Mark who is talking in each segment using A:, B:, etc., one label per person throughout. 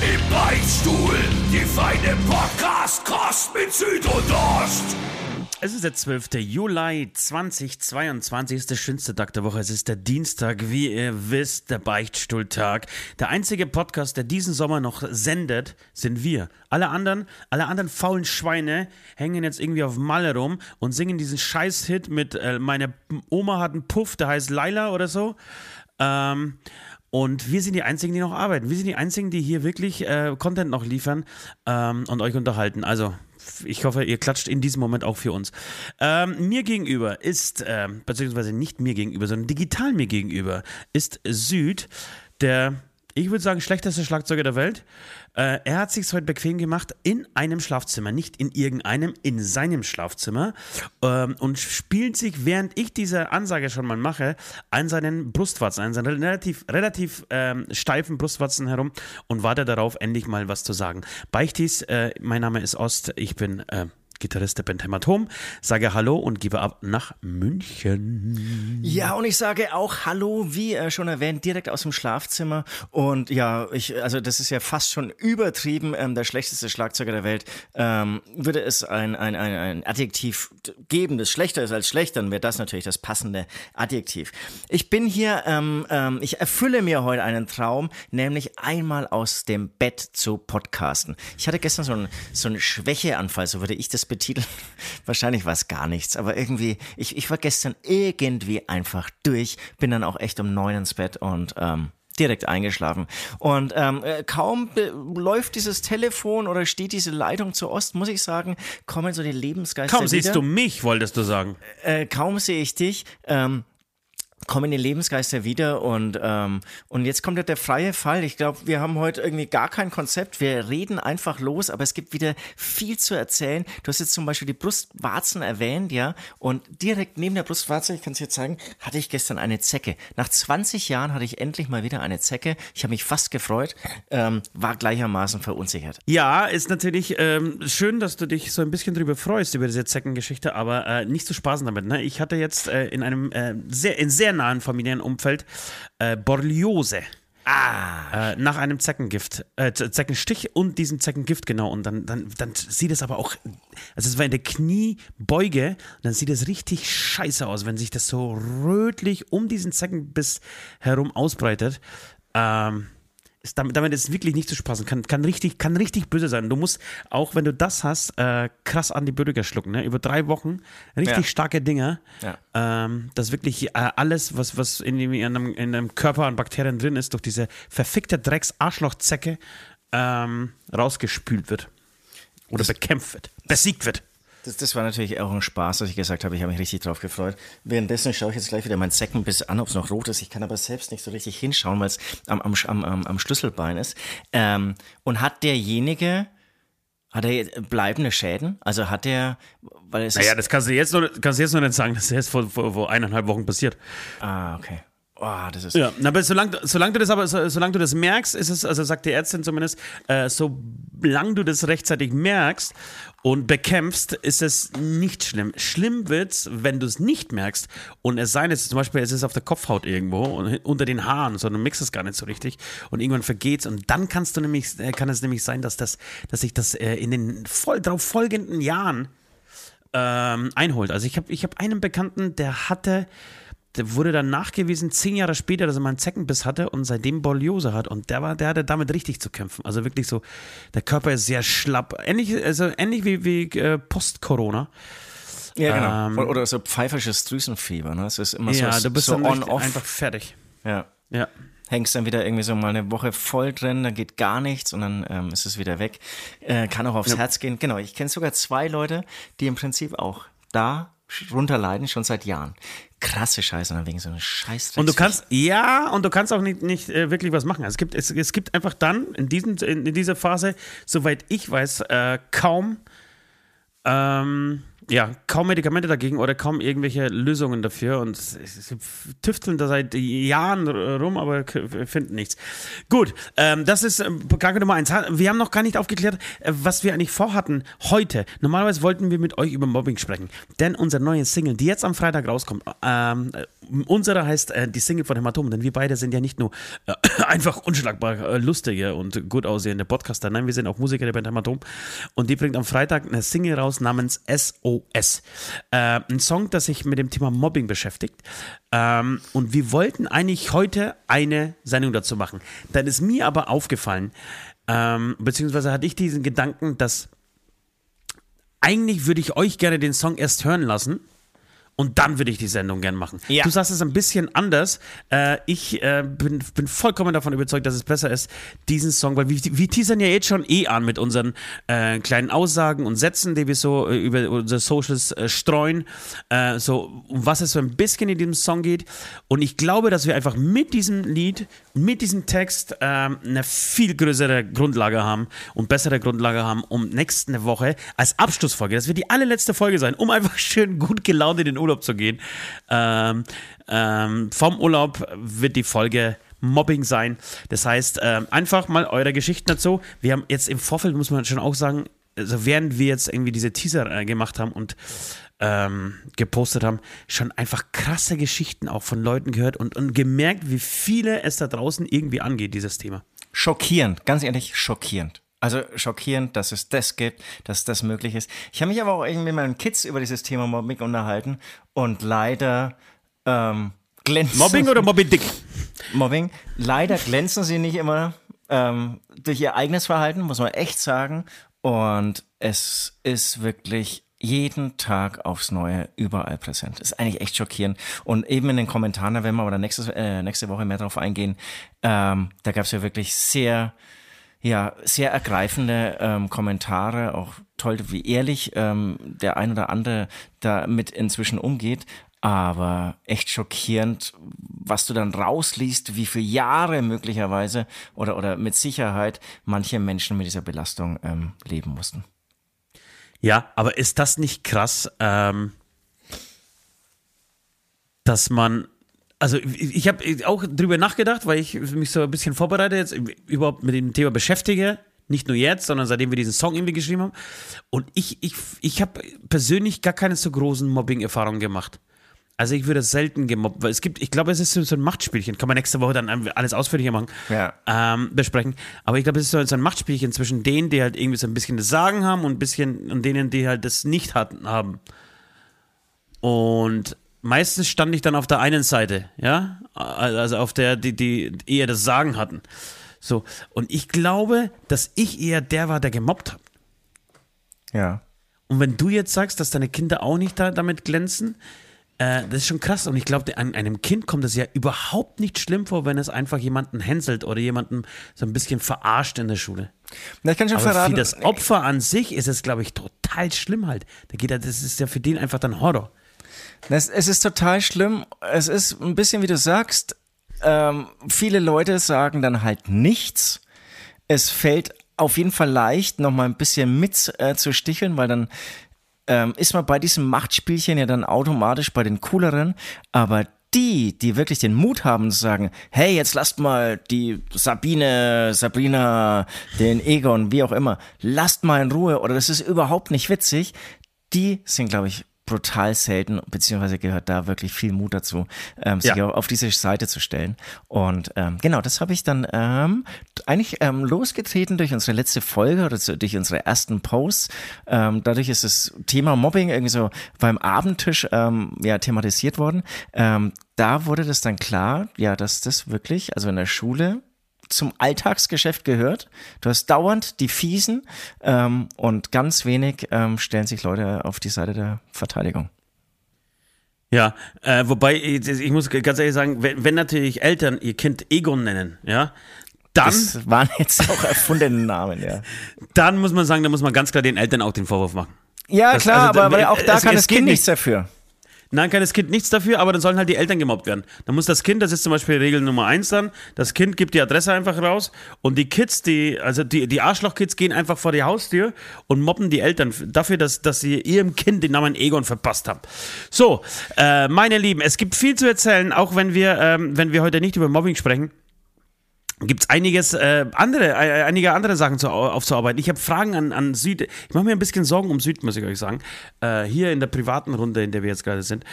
A: Im Beichtstuhl, die feine Podcast-Kost mit Süd und Ost.
B: Es ist der 12. Juli 2022, ist der schönste Tag der Woche. Es ist der Dienstag, wie ihr wisst, der Beichtstuhltag. Der einzige Podcast, der diesen Sommer noch sendet, sind wir. Alle anderen, alle anderen faulen Schweine hängen jetzt irgendwie auf Malle rum und singen diesen Scheiß-Hit mit äh, meine Oma hat einen Puff, der heißt Laila oder so. Ähm, und wir sind die Einzigen, die noch arbeiten. Wir sind die Einzigen, die hier wirklich äh, Content noch liefern ähm, und euch unterhalten. Also, ich hoffe, ihr klatscht in diesem Moment auch für uns. Ähm, mir gegenüber ist, äh, beziehungsweise nicht mir gegenüber, sondern digital mir gegenüber, ist Süd, der ich würde sagen, schlechteste Schlagzeuger der Welt. Äh, er hat sich heute bequem gemacht in einem Schlafzimmer, nicht in irgendeinem, in seinem Schlafzimmer ähm, und spielt sich, während ich diese Ansage schon mal mache, an seinen Brustwarzen, an seinen relativ, relativ ähm, steifen Brustwarzen herum und warte darauf, endlich mal was zu sagen. Beichtis, äh, mein Name ist Ost, ich bin äh, Gitarrist der Band Hämatom, sage Hallo und gebe ab nach München.
C: Ja, und ich sage auch Hallo, wie äh, schon erwähnt, direkt aus dem Schlafzimmer. Und ja, ich, also das ist ja fast schon übertrieben, ähm, der schlechteste Schlagzeuger der Welt. Ähm, würde es ein, ein, ein, ein Adjektiv geben, das schlechter ist als schlechter, dann wäre das natürlich das passende Adjektiv. Ich bin hier, ähm, ähm, ich erfülle mir heute einen Traum, nämlich einmal aus dem Bett zu podcasten. Ich hatte gestern so einen, so einen Schwächeanfall, so würde ich das betiteln. Wahrscheinlich war es gar nichts, aber irgendwie, ich, ich war gestern irgendwie einfach durch, bin dann auch echt um neun ins Bett und ähm, direkt eingeschlafen. Und ähm, äh, kaum läuft dieses Telefon oder steht diese Leitung zu Ost, muss ich sagen, kommen so die Lebensgeister
B: Kaum
C: wieder.
B: siehst du mich, wolltest du sagen.
C: Äh, kaum sehe ich dich. Ähm, kommen die Lebensgeister wieder und ähm, und jetzt kommt ja der freie Fall. Ich glaube, wir haben heute irgendwie gar kein Konzept. Wir reden einfach los, aber es gibt wieder viel zu erzählen. Du hast jetzt zum Beispiel die Brustwarzen erwähnt, ja, und direkt neben der Brustwarze, ich kann es dir zeigen, hatte ich gestern eine Zecke. Nach 20 Jahren hatte ich endlich mal wieder eine Zecke. Ich habe mich fast gefreut, ähm, war gleichermaßen verunsichert.
B: Ja, ist natürlich ähm, schön, dass du dich so ein bisschen drüber freust über diese Zeckengeschichte, aber äh, nicht zu spaßen damit. Ne? Ich hatte jetzt äh, in einem äh, sehr in sehr nahen Familienumfeld äh, Borreliose.
C: Ah.
B: Äh, nach einem Zeckengift, äh, Zeckenstich und diesem Zeckengift, genau. Und dann, dann, dann sieht es aber auch, also es war in der Kniebeuge, dann sieht es richtig scheiße aus, wenn sich das so rötlich um diesen Zeckenbiss herum ausbreitet. Ähm, ist damit, damit ist es wirklich nicht zu spaßen. Kann, kann, richtig, kann richtig böse sein. Du musst, auch wenn du das hast, äh, krass Antibiotika schlucken. Ne? Über drei Wochen richtig
C: Ja.
B: starke Dinger.
C: Ja.
B: Ähm, dass wirklich äh, alles, was, was in, dem, in, einem, in einem Körper an Bakterien drin ist, durch diese verfickte Drecks-Arschlochzecke ähm, rausgespült wird. Oder bekämpft wird. Besiegt wird.
C: Das, das war natürlich auch ein Spaß, dass ich gesagt habe, ich habe mich richtig drauf gefreut. Währenddessen schaue ich jetzt gleich wieder mein Zeckenbiss an, ob es noch rot ist. Ich kann aber selbst nicht so richtig hinschauen, weil es am, am, am, am Schlüsselbein ist. Ähm, und hat derjenige, hat er jetzt bleibende Schäden? Also hat er, weil es
B: Naja, das kannst du jetzt noch, kannst du jetzt noch nicht sagen. Das ist erst vor, vor, vor eineinhalb Wochen passiert.
C: ah, okay. Oh, das ist,
B: Ja, aber solange, solange du das aber, so- solange du das merkst, ist es, also sagt die Ärztin zumindest, äh, solange du das rechtzeitig merkst und bekämpfst, ist es nicht schlimm. Schlimm wird's, wenn du es nicht merkst und es sei denn, es ist zum Beispiel, es ist auf der Kopfhaut irgendwo und unter den Haaren, sondern du merkst es gar nicht so richtig und irgendwann vergeht's und dann kannst du nämlich, äh, kann es nämlich sein, dass das, dass sich das äh, in den voll drauf folgenden Jahren ähm, einholt. Also ich habe ich hab einen Bekannten, der hatte, der wurde dann nachgewiesen, zehn Jahre später, dass er mal einen Zeckenbiss hatte und seitdem Borreliose hat. Und der war, der hatte damit richtig zu kämpfen. Also wirklich so, der Körper ist sehr schlapp. Ähnlich, also ähnlich wie, wie äh, Post-Corona.
C: ja, genau.
B: ähm,
C: oder, so pfeifersches Drüsenfieber, ne? Es ist immer
B: Ja,
C: so,
B: du bist
C: so
B: richtig
C: on-off.
B: einfach fertig.
C: Ja.
B: Ja.
C: hängst dann wieder irgendwie so mal eine Woche voll drin, dann geht gar nichts und dann ähm, ist es wieder weg. Äh, kann auch aufs Herz gehen. Genau, ich kenne sogar zwei Leute, die im Prinzip auch da runter leiden, schon seit Jahren. Krasse Scheiße, dann wegen so einer Scheiß.
B: Und du kannst, ja, und du kannst auch nicht, nicht äh, wirklich was machen. Also es, gibt, es, es gibt einfach dann in, diesen, in, in dieser Phase, soweit ich weiß, äh, kaum ähm, ja, kaum Medikamente dagegen oder kaum irgendwelche Lösungen dafür und sie tüfteln da seit Jahren rum, aber finden nichts. Gut, ähm, das ist äh, Frage Nummer eins. Wir haben noch gar nicht aufgeklärt, äh, was wir eigentlich vorhatten heute. Normalerweise wollten wir mit euch über Mobbing sprechen, denn unser neues Single, die jetzt am Freitag rauskommt, ähm, unsere heißt äh, die Single von Hämatom, denn wir beide sind ja nicht nur äh, einfach unschlagbar äh, lustige und gut aussehende Podcaster, nein, wir sind auch Musiker der Band Hämatom und die bringt am Freitag eine Single raus namens SO SOS. Äh, ein Song, das sich mit dem Thema Mobbing beschäftigt. Ähm, und wir wollten eigentlich heute eine Sendung dazu machen. Dann ist mir aber aufgefallen, ähm, beziehungsweise hatte ich diesen Gedanken, dass eigentlich würde ich euch gerne den Song erst hören lassen und dann würde ich die Sendung gern machen. Ja. Du sagst es ein bisschen anders. Äh, ich äh, bin, bin vollkommen davon überzeugt, dass es besser ist, diesen Song, weil wir, wir teasern ja jetzt schon eh an mit unseren äh, kleinen Aussagen und Sätzen, die wir so äh, über unsere Socials äh, streuen, äh, so um was es so ein bisschen in diesem Song geht. Und ich glaube, dass wir einfach mit diesem Lied, mit diesem Text eine viel größere Grundlage haben und bessere Grundlage haben, um nächste Woche als Abschlussfolge, das wird die allerletzte Folge sein, um einfach schön gut gelaunt in den Urlaub Urlaub zu gehen. Ähm, ähm, vom Urlaub wird die Folge Mobbing sein. Das heißt, ähm, einfach mal eure Geschichten dazu. Wir haben jetzt im Vorfeld, muss man schon auch sagen, also während wir jetzt irgendwie diese Teaser äh, gemacht haben und ähm, gepostet haben, schon einfach krasse Geschichten auch von Leuten gehört und, und gemerkt, wie viele es da draußen irgendwie angeht, dieses Thema.
C: Schockierend, ganz ehrlich, schockierend. Also schockierend, dass es das gibt, dass das möglich ist. Ich habe mich aber auch irgendwie mit meinen Kids über dieses Thema Mobbing unterhalten und leider ähm, glänzen.
B: Mobbing oder Mobbing Dick?
C: Mobbing. Leider glänzen sie nicht immer ähm, durch ihr eigenes Verhalten, muss man echt sagen. Und es ist wirklich jeden Tag aufs Neue überall präsent. Ist eigentlich echt schockierend. Und eben in den Kommentaren, da werden wir aber nächste, äh, nächste Woche mehr drauf eingehen, ähm, da gab es ja wirklich sehr ja, sehr ergreifende ähm, Kommentare, auch toll, wie ehrlich ähm, der ein oder andere damit inzwischen umgeht. Aber echt schockierend, was du dann rausliest, wie viele Jahre möglicherweise oder, oder mit Sicherheit manche Menschen mit dieser Belastung ähm, leben mussten.
B: Ja, aber ist das nicht krass, ähm, dass man also ich habe auch drüber nachgedacht, weil ich mich so ein bisschen vorbereite, jetzt überhaupt mit dem Thema beschäftige. Nicht nur jetzt, sondern seitdem wir diesen Song irgendwie geschrieben haben. Und ich, ich, ich habe persönlich gar keine so großen Mobbing-Erfahrungen gemacht. Also ich würde selten gemobbt, weil es gibt, ich glaube, es ist so ein Machtspielchen. Kann man nächste Woche dann alles ausführlicher machen, ja. ähm, besprechen. Aber ich glaube, es ist so ein Machtspielchen zwischen denen, die halt irgendwie so ein bisschen das Sagen haben und bisschen und denen, die halt das nicht hatten, haben. Und meistens stand ich dann auf der einen Seite, ja, also auf der, die, die eher das Sagen hatten. So, und ich glaube, dass ich eher der war, der gemobbt hat.
C: Ja.
B: Und wenn du jetzt sagst, dass deine Kinder auch nicht da, damit glänzen, äh, das ist schon krass. Und ich glaube, an einem Kind kommt es ja überhaupt nicht schlimm vor, wenn es einfach jemanden hänselt oder jemanden so ein bisschen verarscht in der Schule.
C: Na, ich kann schon
B: Aber
C: verraten.
B: für das Opfer an sich ist es, glaube ich, total schlimm halt. Da geht, das ist ja für den einfach dann Horror.
C: Es, es ist total schlimm. Es ist ein bisschen, wie du sagst, ähm, viele Leute sagen dann halt nichts. Es fällt auf jeden Fall leicht, noch mal ein bisschen mit äh, zu sticheln, weil dann ähm, ist man bei diesem Machtspielchen ja dann automatisch bei den cooleren. Aber die, die wirklich den Mut haben zu sagen, hey, jetzt lasst mal die Sabine, Sabrina, den Egon, wie auch immer, lasst mal in Ruhe oder das ist überhaupt nicht witzig, die sind, glaube ich, brutal selten, beziehungsweise gehört da wirklich viel Mut dazu, ähm, sich ja. auf diese Seite zu stellen. Und ähm, genau, das habe ich dann ähm, eigentlich ähm, losgetreten durch unsere letzte Folge oder zu, durch unsere ersten Posts. Ähm, dadurch ist das Thema Mobbing irgendwie so beim Abendtisch ähm, ja thematisiert worden. Ähm, da wurde das dann klar, ja, dass das wirklich, also in der Schule zum Alltagsgeschäft gehört. Du hast dauernd die Fiesen ähm, und ganz wenig ähm, stellen sich Leute auf die Seite der Verteidigung.
B: Ja, äh, wobei, ich, ich, muss ganz ehrlich sagen, wenn, wenn, natürlich Eltern ihr Kind Egon nennen, ja, dann.
C: Das waren jetzt auch erfundene Namen, ja.
B: Dann muss man sagen, da muss man ganz klar den Eltern auch den Vorwurf machen.
C: Ja, das, klar, also, aber, aber auch da es, kann es das Kind nichts dafür.
B: Nein, kann das Kind nichts dafür, aber dann sollen halt die Eltern gemobbt werden. Dann muss das Kind, das ist zum Beispiel Regel Nummer eins dann, das Kind gibt die Adresse einfach raus und die Kids, die, also die, die Arschloch-Kids gehen einfach vor die Haustür und mobben die Eltern dafür, dass, dass sie ihrem Kind den Namen Egon verpasst haben. So, äh, meine Lieben, es gibt viel zu erzählen, auch wenn wir, ähm, wenn wir heute nicht über Mobbing sprechen gibt es einiges äh, andere, äh, einige andere Sachen zu, aufzuarbeiten. Ich habe Fragen an, an Süd. Ich mache mir ein bisschen Sorgen um Süd, muss ich euch sagen. Äh, hier in der privaten Runde, in der wir jetzt gerade sind,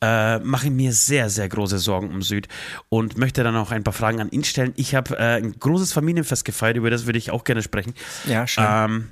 B: äh, mache ich mir sehr, sehr große Sorgen um Süd und möchte dann auch ein paar Fragen an ihn stellen. Ich habe äh, ein großes Familienfest gefeiert, über das würde ich auch gerne sprechen.
C: Ja, schön.
B: Ähm,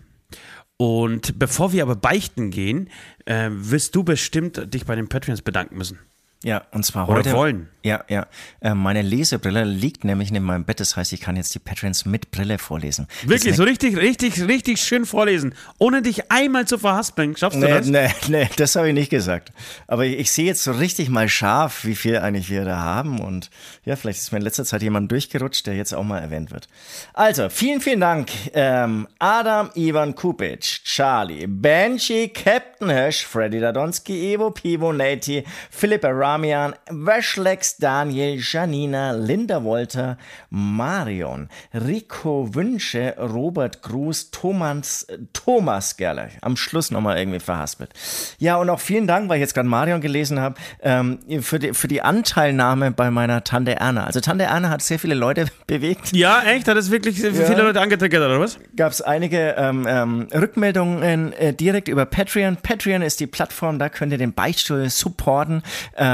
B: und bevor wir aber beichten gehen, äh, wirst du bestimmt dich bei den Patreons bedanken müssen.
C: Ja, und zwar
B: Oder
C: heute.
B: wollen.
C: Ja, ja. Äh, meine Lesebrille liegt nämlich neben meinem Bett. Das heißt, ich kann jetzt die Patreons mit Brille vorlesen.
B: Wirklich, so richtig, richtig, richtig schön vorlesen, ohne dich einmal zu verhaspeln. Schaffst du
C: Nee,
B: das?
C: nee, nee, das habe ich nicht gesagt. Aber ich, ich sehe jetzt so richtig mal scharf, wie viel eigentlich wir da haben. Und ja, vielleicht ist mir in letzter Zeit jemand durchgerutscht, der jetzt auch mal erwähnt wird. Also, vielen, vielen Dank. Ähm, Adam Ivan Kupic, Charlie, Benji, Captain Hirsch, Freddy Dadonski, Evo, Pivo, Nati, Philipp Ramian, Weschlex, Daniel, Janina, Linda Wolter, Marion, Rico Wünsche, Robert Gruß, Thomas, Thomas Gerler. Am Schluss nochmal irgendwie verhaspelt. Ja, und auch vielen Dank, weil ich jetzt gerade Marion gelesen habe, ähm, für, die, für die Anteilnahme bei meiner Tante Erna. Also Tante Erna hat sehr viele Leute bewegt.
B: Ja, echt? Hat das wirklich viele Leute angetriggert, oder was?
C: gab es einige ähm, ähm, Rückmeldungen äh, direkt über Patreon. Patreon ist die Plattform, da könnt ihr den Beichtstuhl supporten.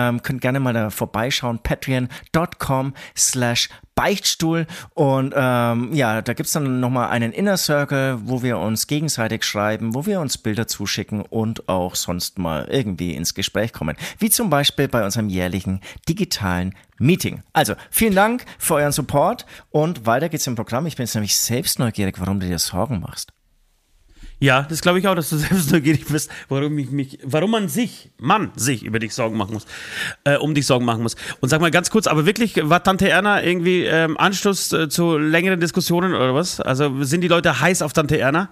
C: Ähm, könnt gerne mal da vorbeischauen. Patreon.com slash Beichtstuhl und ähm, ja, da gibt's dann nochmal einen Inner Circle, wo wir uns gegenseitig schreiben, wo wir uns Bilder zuschicken und auch sonst mal irgendwie ins Gespräch kommen. Wie zum Beispiel bei unserem jährlichen digitalen Meeting. Also, vielen Dank für euren Support und weiter geht's im Programm. Ich bin jetzt nämlich selbst neugierig, warum du dir Sorgen machst.
B: Ja, das glaube ich auch, dass du selbst neugierig bist, warum ich mich, warum man sich, Mann, sich über dich Sorgen machen muss, äh, um dich Sorgen machen muss. Und sag mal ganz kurz, aber wirklich, war Tante Erna irgendwie ähm, Anschluss äh, zu längeren Diskussionen oder was? Also sind die Leute heiß auf Tante Erna?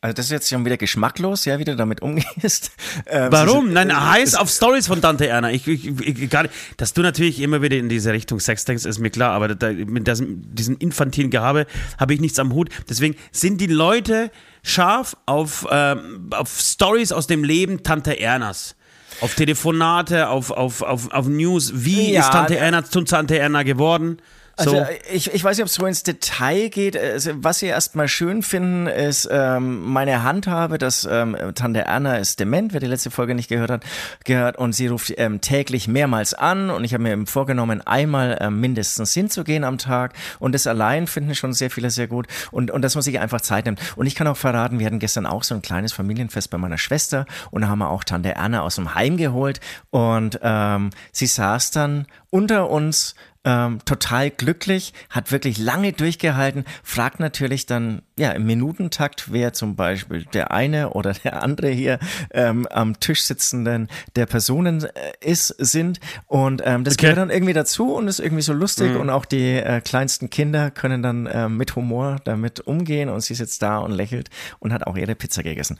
C: Also das ist jetzt schon wieder geschmacklos, ja, wie du damit umgehst. Ähm,
B: Warum?
C: sie-
B: Nein,
C: äh,
B: heiß auf Stories von Tante Erna. Ich, ich, ich, gar nicht, dass du natürlich immer wieder in diese Richtung Sex denkst, ist mir klar, aber da, mit das, diesem infantilen Gehabe habe ich nichts am Hut. Deswegen sind die Leute scharf auf, ähm, auf Stories aus dem Leben Tante Ernas. Auf Telefonate, auf, auf, auf, auf News. Wie
C: Ja,
B: ist Tante
C: äh,
B: Erna zu Tante Erna geworden? So.
C: Also ich, ich weiß nicht, ob es so ins Detail geht. Was sie erstmal schön finden, ist ähm, meine Handhabe, dass ähm, Tante Erna ist dement, wer die letzte Folge nicht gehört hat, gehört und sie ruft ähm, täglich mehrmals an und ich habe mir eben vorgenommen, einmal ähm, mindestens hinzugehen am Tag und das allein finden schon sehr viele sehr gut und, und dass man sich einfach Zeit nimmt. Und ich kann auch verraten, wir hatten gestern auch so ein kleines Familienfest bei meiner Schwester und da haben wir auch Tante Erna aus dem Heim geholt und ähm, sie saß dann unter uns ähm, total glücklich, hat wirklich lange durchgehalten, fragt natürlich dann ja im Minutentakt, wer zum Beispiel der eine oder der andere hier ähm, am Tisch sitzenden der Personen äh, ist, sind und ähm, das
B: Okay.
C: gehört dann irgendwie dazu und ist irgendwie so lustig und auch die äh, kleinsten Kinder können dann äh, mit Humor damit umgehen und sie sitzt da und lächelt und hat auch ihre Pizza gegessen.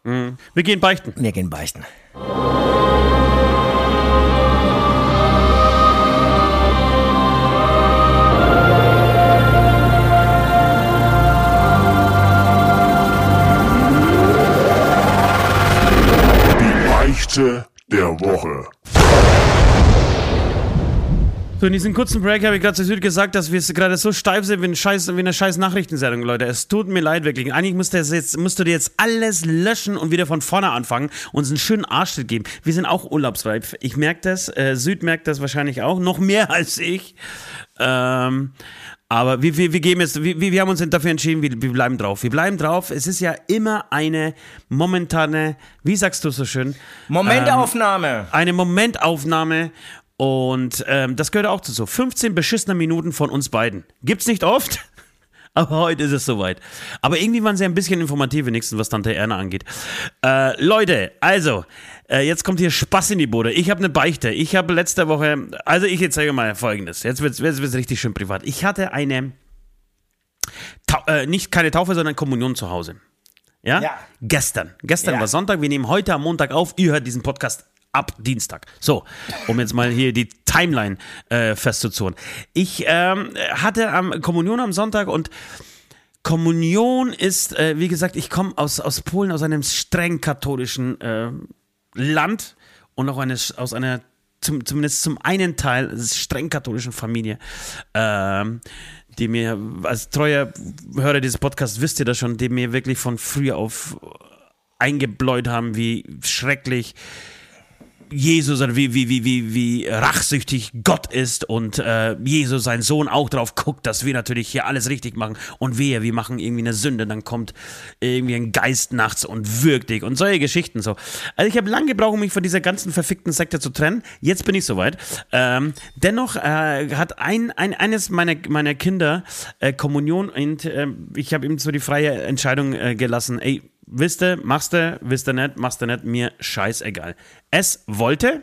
B: Wir gehen beichten.
C: Wir gehen beichten.
A: Beichte der Woche.
B: So, in diesem kurzen Break habe ich gerade zu Süd gesagt, dass wir gerade so steif sind wie, ein scheiß, wie eine scheiß Nachrichtensendung, Leute. Es tut mir leid, wirklich. Eigentlich musst du, jetzt, musst du dir jetzt alles löschen und wieder von vorne anfangen und uns einen schönen Arschtritt geben. Wir sind auch urlaubsreif. Ich merke das. Äh, Süd merkt das wahrscheinlich auch. Noch mehr als ich. Ähm, aber wir, wir, wir geben jetzt, wir, wir haben uns dafür entschieden, wir, wir bleiben drauf. Wir bleiben drauf. Es ist ja immer eine momentane, wie sagst du so schön?
C: Momentaufnahme.
B: eine Momentaufnahme und ähm, das gehört auch dazu. 15 beschissene Minuten von uns beiden. Gibt's nicht oft, aber heute ist es soweit. Aber irgendwie waren sie ein bisschen informativ, wenigstens was Tante Erna angeht. Äh, Leute, also, äh, jetzt kommt hier Spaß in die Bude. Ich habe eine Beichte. Ich habe letzte Woche, also ich erzähle mal folgendes. Jetzt wird's, jetzt wird's richtig schön privat. Ich hatte eine, Tau äh, nicht keine Taufe, sondern Kommunion zu Hause. Ja?
C: Ja.
B: Gestern. Gestern
C: Ja.
B: war Sonntag. Wir nehmen heute am Montag auf. Ihr hört diesen Podcast ab Dienstag. So, um jetzt mal hier die Timeline äh, festzuzurren. Ich ähm, hatte am Kommunion am Sonntag und Kommunion ist, äh, wie gesagt, ich komme aus, aus Polen, aus einem streng katholischen äh, Land und auch eines, aus einer, zum, zumindest zum einen Teil, streng katholischen Familie. Ähm, die mir, als treuer Hörer dieses Podcasts wisst ihr das schon, die mir wirklich von früh auf eingebläut haben, wie schrecklich Jesus, wie, wie, wie, wie, wie rachsüchtig Gott ist und äh, Jesus, sein Sohn, auch drauf guckt, dass wir natürlich hier alles richtig machen und wir, wir machen irgendwie eine Sünde, dann kommt irgendwie ein Geist nachts und wirkt dich und solche Geschichten so. Also ich habe lange gebraucht, um mich von dieser ganzen verfickten Sekte zu trennen. Jetzt bin ich soweit. Ähm, dennoch äh, hat ein, ein, eines meiner, meiner Kinder äh, Kommunion und äh, ich habe ihm so die freie Entscheidung äh, gelassen, ey, wisst ihr, machst du, wisst ihr nicht, machst du nicht, mir scheißegal. Es wollte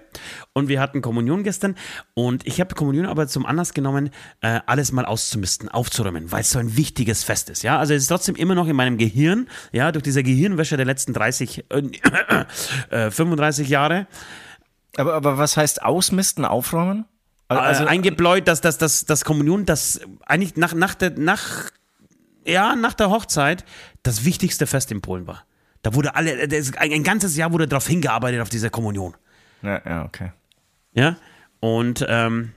B: und wir hatten Kommunion gestern und ich habe Kommunion aber zum Anlass genommen, äh, alles mal auszumisten, aufzuräumen, weil es so ein wichtiges Fest ist, ja. Also es ist trotzdem immer noch in meinem Gehirn, ja, durch diese Gehirnwäsche der letzten 30, äh, 35 Jahre.
C: Aber, aber was heißt ausmisten, aufräumen?
B: Also äh, eingebläut, dass das, das, das Kommunion, das eigentlich nach, nach der, nach ja, nach der Hochzeit das wichtigste Fest in Polen war. Da wurde alle, ein ganzes Jahr wurde darauf hingearbeitet, auf diese Kommunion.
C: Ja, ja, okay.
B: Ja, und ähm,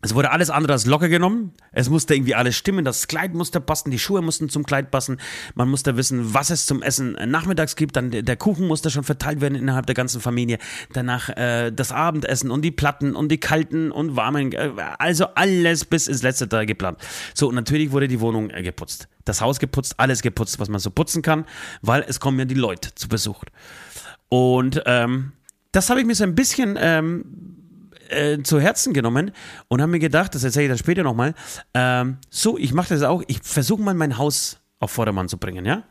B: es wurde alles andere als locker genommen. Es musste irgendwie alles stimmen. Das Kleid musste passen, die Schuhe mussten zum Kleid passen. Man musste wissen, was es zum Essen nachmittags gibt. Dann der Kuchen musste schon verteilt werden innerhalb der ganzen Familie. Danach äh, das Abendessen und die Platten und die kalten und warmen. Äh, also alles bis ins letzte Teil geplant. So, und natürlich wurde die Wohnung äh, geputzt. Das Haus geputzt, alles geputzt, was man so putzen kann, weil es kommen ja die Leute zu Besuch. Und ähm, das habe ich mir so ein bisschen ähm, äh, zu Herzen genommen und habe mir gedacht, das erzähle ich dann später nochmal, ähm, so, ich mache das auch, ich versuche mal mein Haus auf Vordermann zu bringen, ja?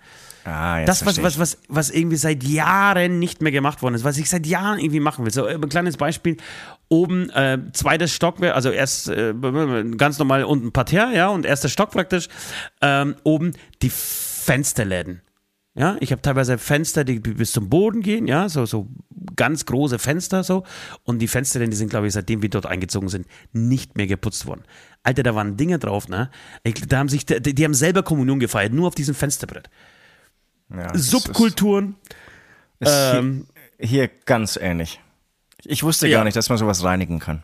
B: Ah, das, was, was, was, was irgendwie seit Jahren nicht mehr gemacht worden ist, was ich seit Jahren irgendwie machen will. So äh, ein kleines Beispiel: oben äh, zweites Stockwerk, also erst äh, ganz normal unten Parterre, ja, und erster Stock praktisch. Ähm, oben die Fensterläden. Ja, ich habe teilweise Fenster, die bis zum Boden gehen, ja, so, so ganz große Fenster so. Und die Fenster, die sind, glaube ich, seitdem wir dort eingezogen sind, nicht mehr geputzt worden. Alter, da waren Dinge drauf, ne? Da haben sich, die, die haben selber Kommunion gefeiert, nur auf diesem Fensterbrett. Ja, Subkulturen.
C: Ist, ist ähm, hier, hier, ganz ähnlich. Ich wusste ja. gar nicht, dass man sowas reinigen kann.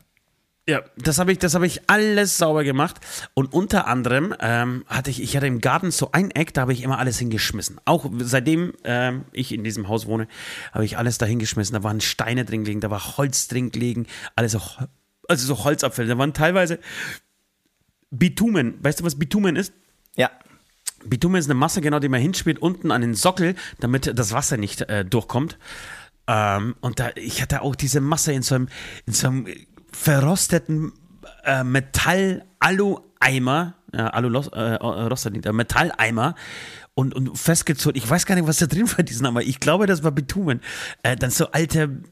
B: Ja, das habe ich, das habe ich alles sauber gemacht und unter anderem ähm, hatte ich, ich hatte im Garten so ein Eck, da habe ich immer alles hingeschmissen. Auch seitdem ähm, ich in diesem Haus wohne, habe ich alles da hingeschmissen. Da waren Steine drin gelegen, da war Holz drin gelegen, alles so, also so Holzabfälle. Da waren teilweise Bitumen. Weißt du, was Bitumen ist?
C: Ja.
B: Bitumen ist eine Masse, genau, die man hinspielt unten an den Sockel, damit das Wasser nicht äh, durchkommt. Ähm, und da, ich hatte auch diese Masse in so einem, in so einem verrosteten äh, Metall-Alu-Eimer, äh, Alu äh, äh, Metalleimer und, und festgezogen. Ich weiß gar nicht, was da drin war, diesen aber ich glaube, das war Bitumen. Äh, dann so alte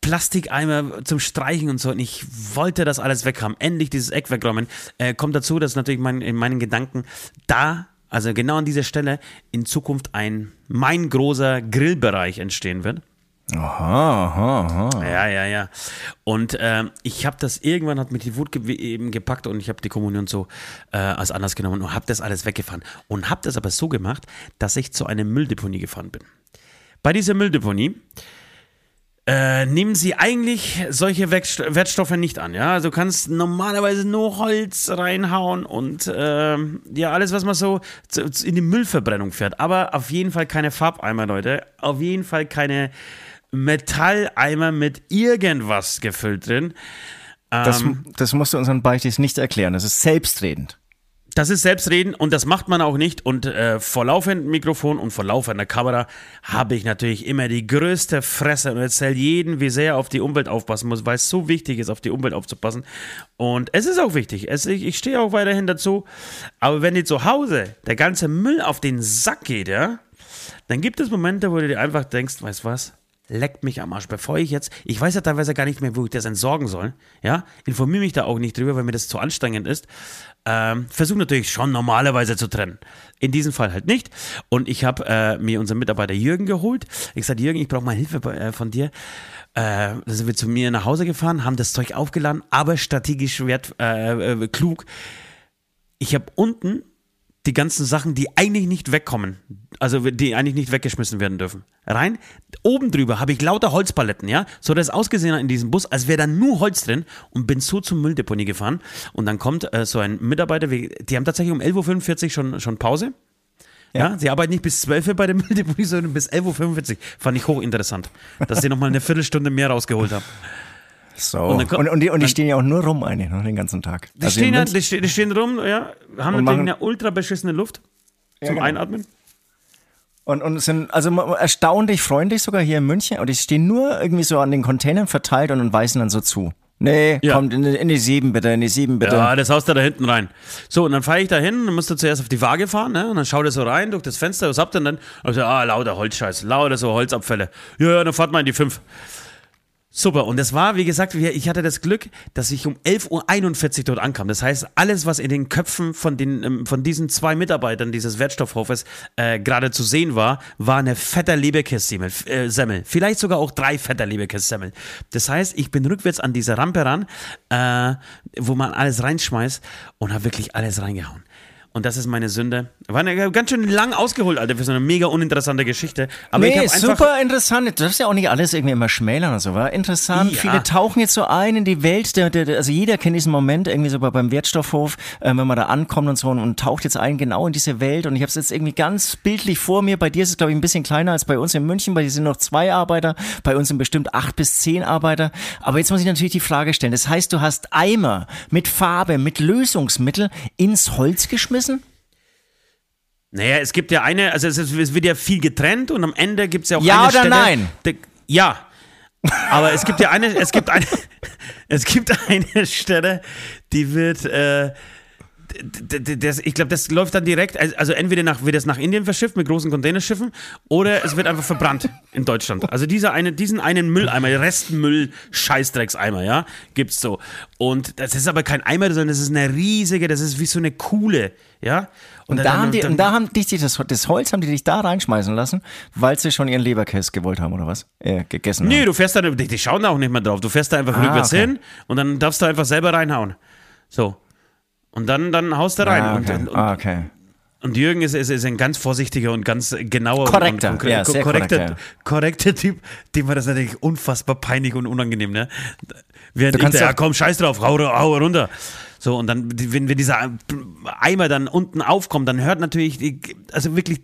B: Plastikeimer zum Streichen und so. Und ich wollte das alles weg haben. Endlich dieses Eck wegräumen. Äh, kommt dazu, dass natürlich mein, in meinen Gedanken da, also genau an dieser Stelle, in Zukunft ein mein großer Grillbereich entstehen wird.
C: Aha, aha, aha.
B: Ja, ja, ja. Und ähm, ich habe das irgendwann hat mich die Wut ge eben gepackt und ich habe die Kommunion so äh, als anders genommen und habe das alles weggefahren und habe das aber so gemacht, dass ich zu einer Mülldeponie gefahren bin. Bei dieser Mülldeponie äh, nehmen sie eigentlich solche Wertstoffe nicht an. Ja, also du kannst normalerweise nur Holz reinhauen und äh, ja alles, was man so in die Müllverbrennung fährt. Aber auf jeden Fall keine Farbeimer, Leute. Auf jeden Fall keine Metalleimer mit irgendwas gefüllt drin.
C: Das, ähm, das musst du unseren Beichtis nicht erklären. Das ist selbstredend.
B: Das ist selbstredend und das macht man auch nicht. Und äh, vor laufendem Mikrofon und vor laufender Kamera habe ich natürlich immer die größte Fresse und erzähle jeden, wie sehr er auf die Umwelt aufpassen muss, weil es so wichtig ist, auf die Umwelt aufzupassen. Und es ist auch wichtig. Es, ich, ich stehe auch weiterhin dazu. Aber wenn dir zu Hause der ganze Müll auf den Sack geht, ja, dann gibt es Momente, wo du dir einfach denkst, weißt du was? Leckt mich am Arsch. Bevor ich jetzt, ich weiß ja teilweise gar nicht mehr, wo ich das entsorgen soll. Ja, informiere mich da auch nicht drüber, weil mir das zu anstrengend ist. Ähm, Versuche natürlich schon normalerweise zu trennen. In diesem Fall halt nicht. Und ich habe äh, mir unseren Mitarbeiter Jürgen geholt. Ich sagte, Jürgen, ich brauche mal Hilfe äh, von dir. Äh, da sind wir zu mir nach Hause gefahren, haben das Zeug aufgeladen, aber strategisch wert, äh, äh, klug. Ich habe unten die ganzen Sachen, die eigentlich nicht wegkommen, also die eigentlich nicht weggeschmissen werden dürfen, rein. Oben drüber habe ich lauter Holzpaletten, ja, so dass es ausgesehen hat in diesem Bus, als wäre da nur Holz drin und bin so zum Mülldeponie gefahren und dann kommt äh, so ein Mitarbeiter, die haben tatsächlich um 11.45 Uhr schon, schon Pause. Ja. ja. sie arbeiten nicht bis 12 Uhr bei der Mülldeponie, sondern bis 11.45 Uhr. Fand ich hochinteressant, dass sie nochmal eine Viertelstunde mehr rausgeholt haben.
C: So. Und, dann, und, und, die, und die stehen ja auch nur rum eigentlich noch den ganzen Tag.
B: Die, also stehen, ja, die, stehen, die stehen rum, ja, haben und natürlich eine ultra beschissene Luft zum genau. Einatmen.
C: Und, und sind also erstaunlich freundlich sogar hier in München. Und die stehen nur irgendwie so an den Containern verteilt und weisen dann so zu. Nee, ja. kommt in die, in die sieben bitte, in die sieben bitte.
B: Ja, das haust du da hinten rein. So, und dann fahre ich da hin, dann musst du zuerst auf die Waage fahren, ne? Und dann schaut er so rein durch das Fenster, was habt ihr denn? Also, ah, lauter Holzscheiß, lauter so Holzabfälle. Ja, ja, dann fahrt mal in die fünf. Super. Und das war, wie gesagt, ich hatte das Glück, dass ich um 11.41 Uhr dort ankam. Das heißt, alles, was in den Köpfen von, den, ähm, von diesen zwei Mitarbeitern dieses Wertstoffhofes äh, gerade zu sehen war, war eine fetter Leberkässemmel. Äh, Semmel. Vielleicht sogar auch drei fetter Leberkässemmel. Das heißt, ich bin rückwärts an diese Rampe ran, äh, wo man alles reinschmeißt und habe wirklich alles reingehauen. Und das ist meine Sünde. War eine, ganz schön lang ausgeholt, Alter, für so eine mega uninteressante Geschichte. Aber
C: nee,
B: ich
C: super interessant. Du darfst ja auch nicht alles irgendwie immer schmälern oder so, war interessant. Ja. Viele tauchen jetzt so ein in die Welt. Der, der, also jeder kennt diesen Moment irgendwie so beim Wertstoffhof, äh, wenn man da ankommt und so und, und, taucht jetzt ein genau in diese Welt. Und ich habe es jetzt irgendwie ganz bildlich vor mir. Bei dir ist es, glaube ich, ein bisschen kleiner als bei uns in München. Bei dir sind noch zwei Arbeiter. Bei uns sind bestimmt acht bis zehn Arbeiter. Aber jetzt muss ich natürlich die Frage stellen. Das heißt, du hast Eimer mit Farbe, mit Lösungsmittel ins Holz geschmissen? Geschmissen?
B: Naja, es gibt ja eine, also es, wird ja viel getrennt und am Ende gibt es ja auch
C: ja
B: eine
C: Stelle.
B: Ja
C: oder nein?
B: De, ja. Aber es gibt ja eine, es gibt eine, es gibt eine Stelle, die wird, äh, das, ich glaube, das läuft dann direkt, also entweder nach, wird es nach Indien verschifft mit großen Containerschiffen oder es wird einfach verbrannt in Deutschland. Also dieser eine, diesen einen Mülleimer, Restmüll, Scheißdreckseimer, ja, gibt's so. Und das ist aber kein Eimer, sondern das ist eine riesige, das ist wie so eine Kuhle, ja.
C: Und, und da haben die, und da haben dich das, das Holz haben die dich da reinschmeißen lassen, weil sie schon ihren Leberkäse gewollt haben oder was? Äh, gegessen
B: nee,
C: haben.
B: du fährst da, die, die schauen da auch nicht mehr drauf. Du fährst da einfach ah, rückwärts okay. hin und dann darfst du einfach selber reinhauen. So. Und dann, dann haust du rein.
C: Ah, okay.
B: Und, und,
C: ah, okay.
B: Und Jürgen ist, ist, ist, ein ganz vorsichtiger und ganz genauer
C: korrekter,
B: und,
C: und ja,
B: korrekter,
C: korrekter,
B: korrekter Typ, dem war das natürlich unfassbar peinlich und unangenehm, ne? Während du ich da, ja komm, scheiß drauf, hau, hau runter. So, und dann, wenn, wenn dieser Eimer dann unten aufkommt, dann hört natürlich, also wirklich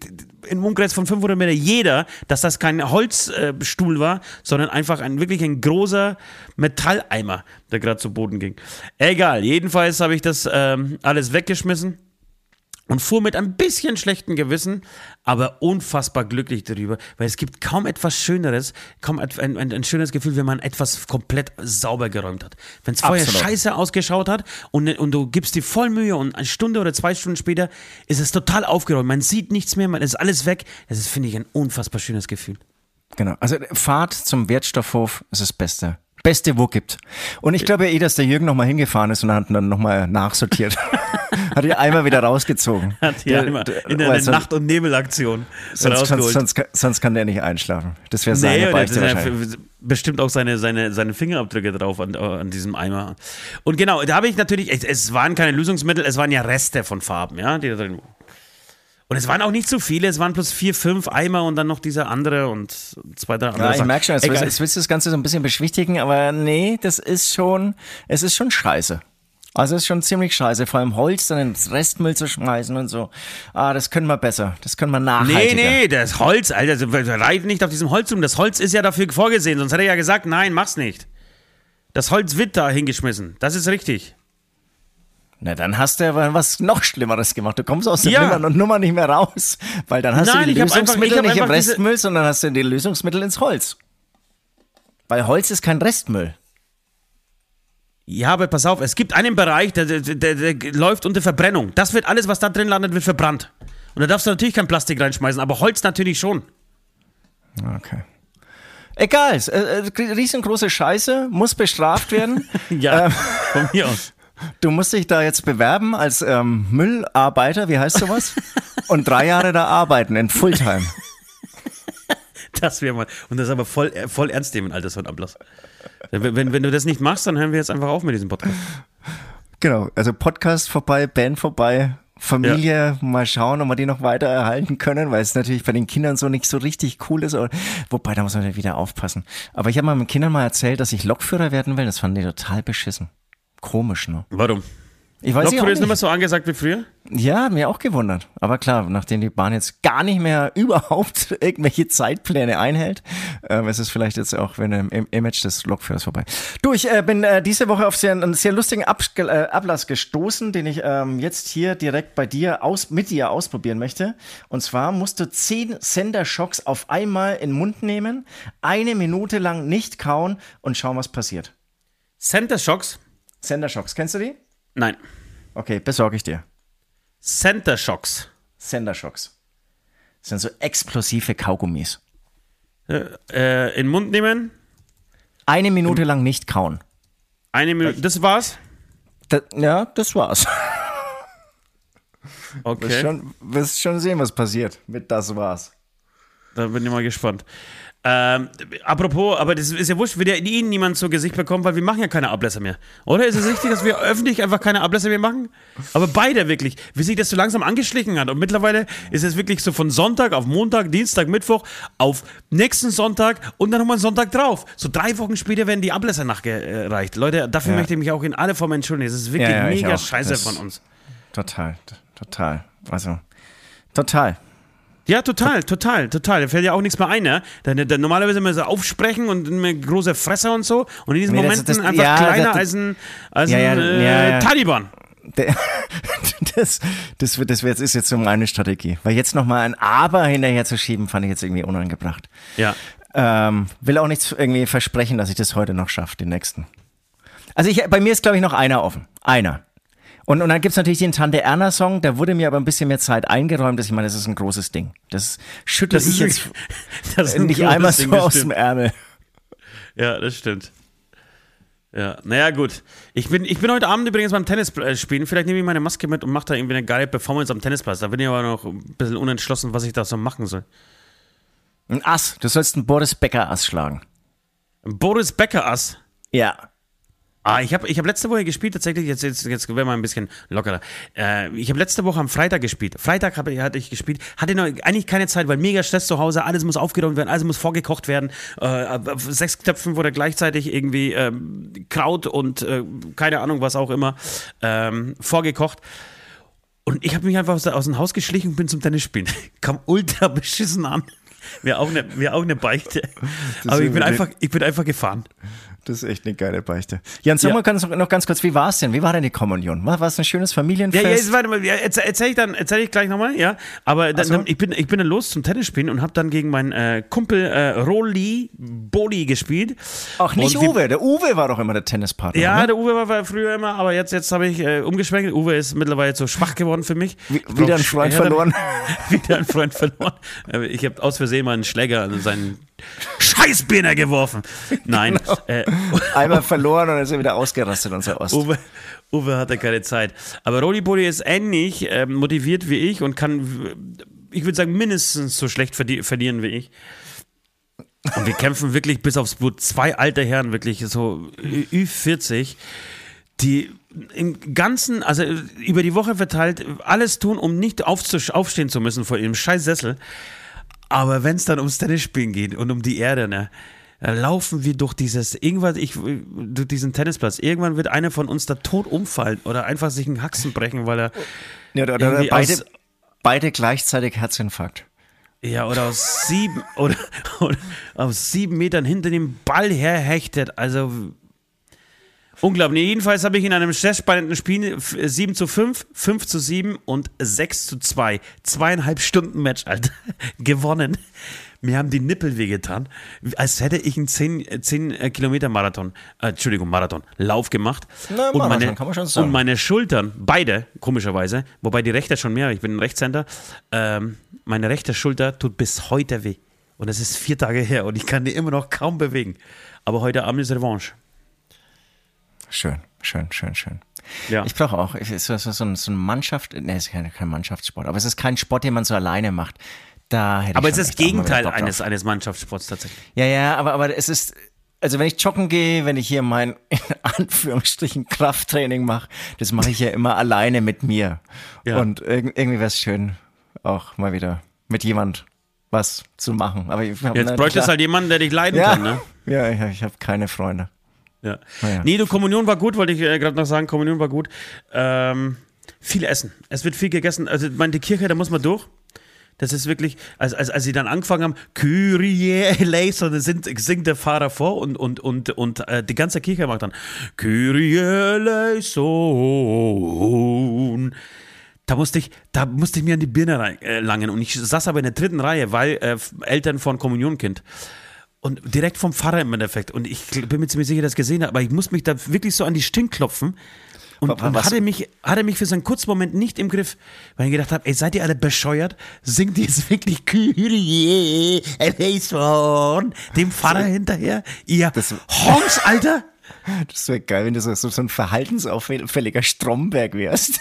B: im Umkreis von 500 Meter jeder, dass das kein Holzstuhl war, sondern einfach ein wirklich ein großer Metalleimer, der gerade zu Boden ging. Egal, jedenfalls habe ich das ähm, alles weggeschmissen und fuhr mit ein bisschen schlechtem Gewissen, aber unfassbar glücklich darüber, weil es gibt kaum etwas Schöneres, kaum ein, ein, ein schönes Gefühl, wenn man etwas komplett sauber geräumt hat. Wenn es vorher Absolut. scheiße ausgeschaut hat und, und du gibst dir voll Mühe und eine Stunde oder zwei Stunden später ist es total aufgeräumt, man sieht nichts mehr, man ist alles weg. Das ist, finde ich, ein unfassbar schönes Gefühl.
C: Genau, also Fahrt zum Wertstoffhof ist das Beste. Beste, wo gibt. Und ich glaube ja eh, dass der Jürgen nochmal hingefahren ist und hat dann nochmal nachsortiert. hat die Eimer wieder rausgezogen.
B: Hat die Eimer in der Nacht- und Nebelaktion
C: sonst, sonst, sonst, sonst, kann der nicht einschlafen. Das wäre seine nee, Beichte wahrscheinlich.
B: Bestimmt auch seine, seine, seine Fingerabdrücke drauf an, an diesem Eimer. Und genau, da habe ich natürlich, es waren keine Lösungsmittel, es waren ja Reste von Farben, ja, die da drin und es waren auch nicht so viele, es waren plus vier, fünf Eimer und dann noch dieser andere und zwei, drei andere.
C: Ja, ich merke schon, jetzt, willst, willst du das Ganze so ein bisschen beschwichtigen, aber nee, das ist schon, es ist schon scheiße. Also ist schon ziemlich scheiße, vor allem Holz dann ins Restmüll zu schmeißen und so. Ah, das können wir besser. Das können wir nachhaltiger.
B: Nee, nee, das Holz, Alter, reite nicht auf diesem Holz um. Das Holz ist ja dafür vorgesehen, sonst hätte er ja gesagt, nein, mach's nicht. Das Holz wird da hingeschmissen. Das ist richtig.
C: Na, dann hast du ja was noch Schlimmeres gemacht. Du kommst aus der ja. Nummer, Nummer nicht mehr raus. Weil dann hast Nein, du die Lösungsmittel einfach, nicht im Restmüll, sondern hast du die Lösungsmittel ins Holz. Weil Holz ist kein Restmüll.
B: Ja, aber pass auf, es gibt einen Bereich, der, der, der, der, läuft unter Verbrennung. Das wird alles, was da drin landet, wird verbrannt. Und da darfst du natürlich kein Plastik reinschmeißen, aber Holz natürlich schon.
C: Okay. Egal, äh, riesengroße Scheiße, muss bestraft werden.
B: ja, ähm, von mir aus.
C: Du musst dich da jetzt bewerben als ähm, Müllarbeiter, wie heißt sowas? Und drei Jahre da arbeiten in Fulltime.
B: Das wäre mal. Und das aber voll, voll ernst nehmen, ein Ablass. Wenn, wenn du das nicht machst, dann hören wir jetzt einfach auf mit diesem Podcast.
C: Genau, also Podcast vorbei, Band vorbei, Familie, ja. mal schauen, ob wir die noch weiter erhalten können, weil es natürlich bei den Kindern so nicht so richtig cool ist. Wobei, da muss man wieder aufpassen. Aber ich habe mal mit Kindern mal erzählt, dass ich Lokführer werden will. Das fanden die total beschissen. Komisch, ne?
B: Warum?
C: Ich weiß
B: Lokführer ist nicht mehr so angesagt wie früher?
C: Ja, mir auch gewundert. Aber klar, nachdem die Bahn jetzt gar nicht mehr überhaupt irgendwelche Zeitpläne einhält, ähm, ist es vielleicht jetzt auch wenn im Image des Lokführers vorbei. Du, ich äh, bin äh, diese Woche auf sehr, einen sehr lustigen Ab äh, Ablass gestoßen, den ich ähm, jetzt hier direkt bei dir aus, mit dir ausprobieren möchte. Und zwar musst du zehn Senderschocks auf einmal in den Mund nehmen, eine Minute lang nicht kauen und schauen, was passiert.
B: Center Shocks?
C: Sender Shocks, kennst du die?
B: Nein.
C: Okay, besorge ich dir.
B: Center Shocks.
C: Sender Shocks. Das sind so explosive Kaugummis.
B: Äh, äh, in den Mund nehmen.
C: Eine Minute Im lang nicht kauen.
B: Eine Minute. Das war's?
C: Da, ja, das war's.
B: Okay.
C: Wirst schon, wirst schon sehen, was passiert mit das war's.
B: Da bin ich mal gespannt. Ähm, apropos, aber das ist ja wurscht, wird ja in Ihnen niemand zu Gesicht bekommen, weil wir machen ja keine Ablässe mehr. Oder ist es richtig, dass wir öffentlich einfach keine Ablässe mehr machen? Aber beide wirklich, wie sich das so langsam angeschlichen hat. Und mittlerweile ist es wirklich so von Sonntag auf Montag, Dienstag, Mittwoch auf nächsten Sonntag und dann nochmal Sonntag drauf. So drei Wochen später werden die Ablässe nachgereicht. Leute, dafür ja. möchte ich mich auch in alle Formen entschuldigen. Es ist wirklich ja, ja, mega scheiße das von uns.
C: Total, total. Also, total.
B: Ja, total, total, total. Da fällt ja auch nichts mehr ein, ne? Da, da, normalerweise immer so aufsprechen und eine große Fresse und so. Und in diesen nee, Momenten das, das, einfach ja, kleiner das, als ein, als ja, ein äh, Taliban.
C: Das, das, das, das ist jetzt so meine Strategie. Weil jetzt nochmal ein Aber hinterher zu schieben, fand ich jetzt irgendwie unangebracht.
B: Ja.
C: Ähm, will auch nichts irgendwie versprechen, dass ich das heute noch schaffe, den nächsten. Also ich, bei mir ist, glaube ich, noch einer offen. Einer. Und, und dann gibt's natürlich den Tante Erna-Song, da wurde mir aber ein bisschen mehr Zeit eingeräumt, dass ich meine, das ist ein großes Ding. Das schüttel das ich jetzt das nicht einmal so Ding, aus dem Ärmel.
B: Ja, das stimmt. Ja, naja, gut. Ich bin, ich bin heute Abend übrigens beim Tennis äh, spielen. Vielleicht nehme ich meine Maske mit und mache da irgendwie eine geile Performance am Tennisplatz. Da bin ich aber noch ein bisschen unentschlossen, was ich da so machen soll.
C: Ein Ass. Du sollst einen Boris Becker-Ass schlagen.
B: Ein Boris Becker-Ass?
C: Ja.
B: Ah, ich habe ich hab letzte Woche gespielt, tatsächlich, jetzt, jetzt, jetzt werden wir ein bisschen lockerer. Äh, ich habe letzte Woche am Freitag gespielt. Freitag hab, hatte ich gespielt, hatte noch eigentlich keine Zeit, weil mega Stress zu Hause, alles muss aufgeräumt werden, alles muss vorgekocht werden. Äh, auf sechs Töpfen wurde gleichzeitig irgendwie ähm, Kraut und äh, keine Ahnung, was auch immer, ähm, vorgekocht. Und ich habe mich einfach aus, aus dem Haus geschlichen und bin zum Tennis spielen. Kam ultra beschissen an. Wäre auch eine wär auch ne Beichte. Aber ich bin, einfach, ich bin einfach gefahren.
C: Das ist echt eine geile Beichte. Jan, sag ja. mal noch, ganz kurz, wie war es denn? Wie war denn die Kommunion? War, war es ein schönes Familienfest?
B: Ja, ja, warte mal, ja, erzähl, erzähl ich dann, erzähl ich gleich nochmal, ja. Aber dann, so. ich, bin, ich bin dann los zum Tennisspielen und habe dann gegen meinen äh, Kumpel äh, Roli Boli gespielt.
C: Ach, nicht und Uwe. Der Uwe war doch immer der Tennispartner.
B: Ja, ne? der Uwe war früher immer, aber jetzt, jetzt habe ich äh, umgeschwenkt. Uwe ist mittlerweile so schwach geworden für mich.
C: Wie, wieder ein Freund verloren.
B: wieder ein Freund verloren. Ich habe aus Versehen mal einen Schläger an seinen Scheißbirne geworfen. Nein. Genau.
C: Äh, Einmal verloren und dann ist er wieder ausgerastet, unser Ost.
B: Uwe, Uwe hatte keine Zeit. Aber Roli Boli ist ähnlich äh, motiviert wie ich und kann, ich würde sagen, mindestens so schlecht verdi verlieren wie ich. Und wir kämpfen wirklich bis aufs Blut. Zwei alte Herren, wirklich so Ü40, die im Ganzen, also über die Woche verteilt, alles tun, um nicht aufstehen zu müssen vor ihrem scheiß Sessel. Aber wenn es dann ums Tennisspielen geht und um die Erde, ne, dann laufen wir durch dieses, irgendwann, ich, durch diesen Tennisplatz. Irgendwann wird einer von uns da tot umfallen oder einfach sich einen Haxen brechen, weil er.
C: Ja, oder, oder beide, beide gleichzeitig Herzinfarkt.
B: Ja, oder aus sieben, oder, oder aus sieben Metern hinter dem Ball herhechtet. Also Unglaublich. Jedenfalls habe ich in einem sehr spannenden Spiel 7 zu 5, 5 zu 7 und 6 zu 2. Zweieinhalb Stunden Match, Alter. Gewonnen. Mir haben die Nippel wehgetan, als hätte ich einen 10, 10 äh, Kilometer Marathon, äh, Entschuldigung, Marathon, Lauf gemacht.
C: Na, und, Marathon, meine, kann man schon sagen.
B: und meine Schultern, beide, komischerweise, wobei die rechte schon mehr, ich bin ein Rechtshänder, ähm, meine rechte Schulter tut bis heute weh. Und es ist vier Tage her und ich kann die immer noch kaum bewegen. Aber heute Abend ist Revanche.
C: Schön, schön, schön, schön.
B: Ja.
C: Ich brauche auch ich, so, so, ein- so eine Mannschaft, ne, es ist kein, kein Mannschaftssport, aber es ist kein Sport, den man so alleine macht. Da hätte
B: Aber
C: ich
B: es ist das Gegenteil eines, eines Mannschaftssports tatsächlich.
C: Ja, ja, aber, aber es ist, also wenn ich joggen gehe, wenn ich hier mein, in Anführungsstrichen, Krafttraining mache, das mache ich ja immer alleine mit mir.
B: Ja.
C: Und irg irgendwie wäre es schön, auch mal wieder mit jemand was zu machen. Aber ich
B: Jetzt
C: na,
B: bräuchte es halt jemanden, der dich leiden
C: ja,
B: kann, ne?
C: ja, ja, ich habe keine Freunde.
B: Ja.
C: ja.
B: Nee, du, Kommunion war gut, wollte ich äh, gerade noch sagen. Kommunion war gut. Ähm, viel essen. Es wird viel gegessen. Also, ich meine, die Kirche, da muss man durch. Das ist wirklich, als, als, als sie dann angefangen haben, Kyrie eleison, singt, singt der Pfarrer vor und, und, und, und äh, die ganze Kirche macht dann Kyrie eleison. Da musste ich, da musste ich mir an die Birne rein, äh, langen und ich saß aber in der dritten Reihe, weil äh, Eltern von Kommunionkind. Und direkt vom Pfarrer im Endeffekt. Und ich bin mir ziemlich sicher, dass ich das gesehen habe, aber ich muss mich da wirklich so an die Stirn klopfen. Und, und hatte, mich, hatte mich für so einen kurzen Moment nicht im Griff, weil ich gedacht habe, ey, seid ihr alle bescheuert? Singt ihr jetzt wirklich Kyrie dem Pfarrer hinterher? Ihr
C: Das-
B: Honks, Alter!
C: Das wäre geil, wenn du so, so, so ein verhaltensauffälliger Stromberg wärst.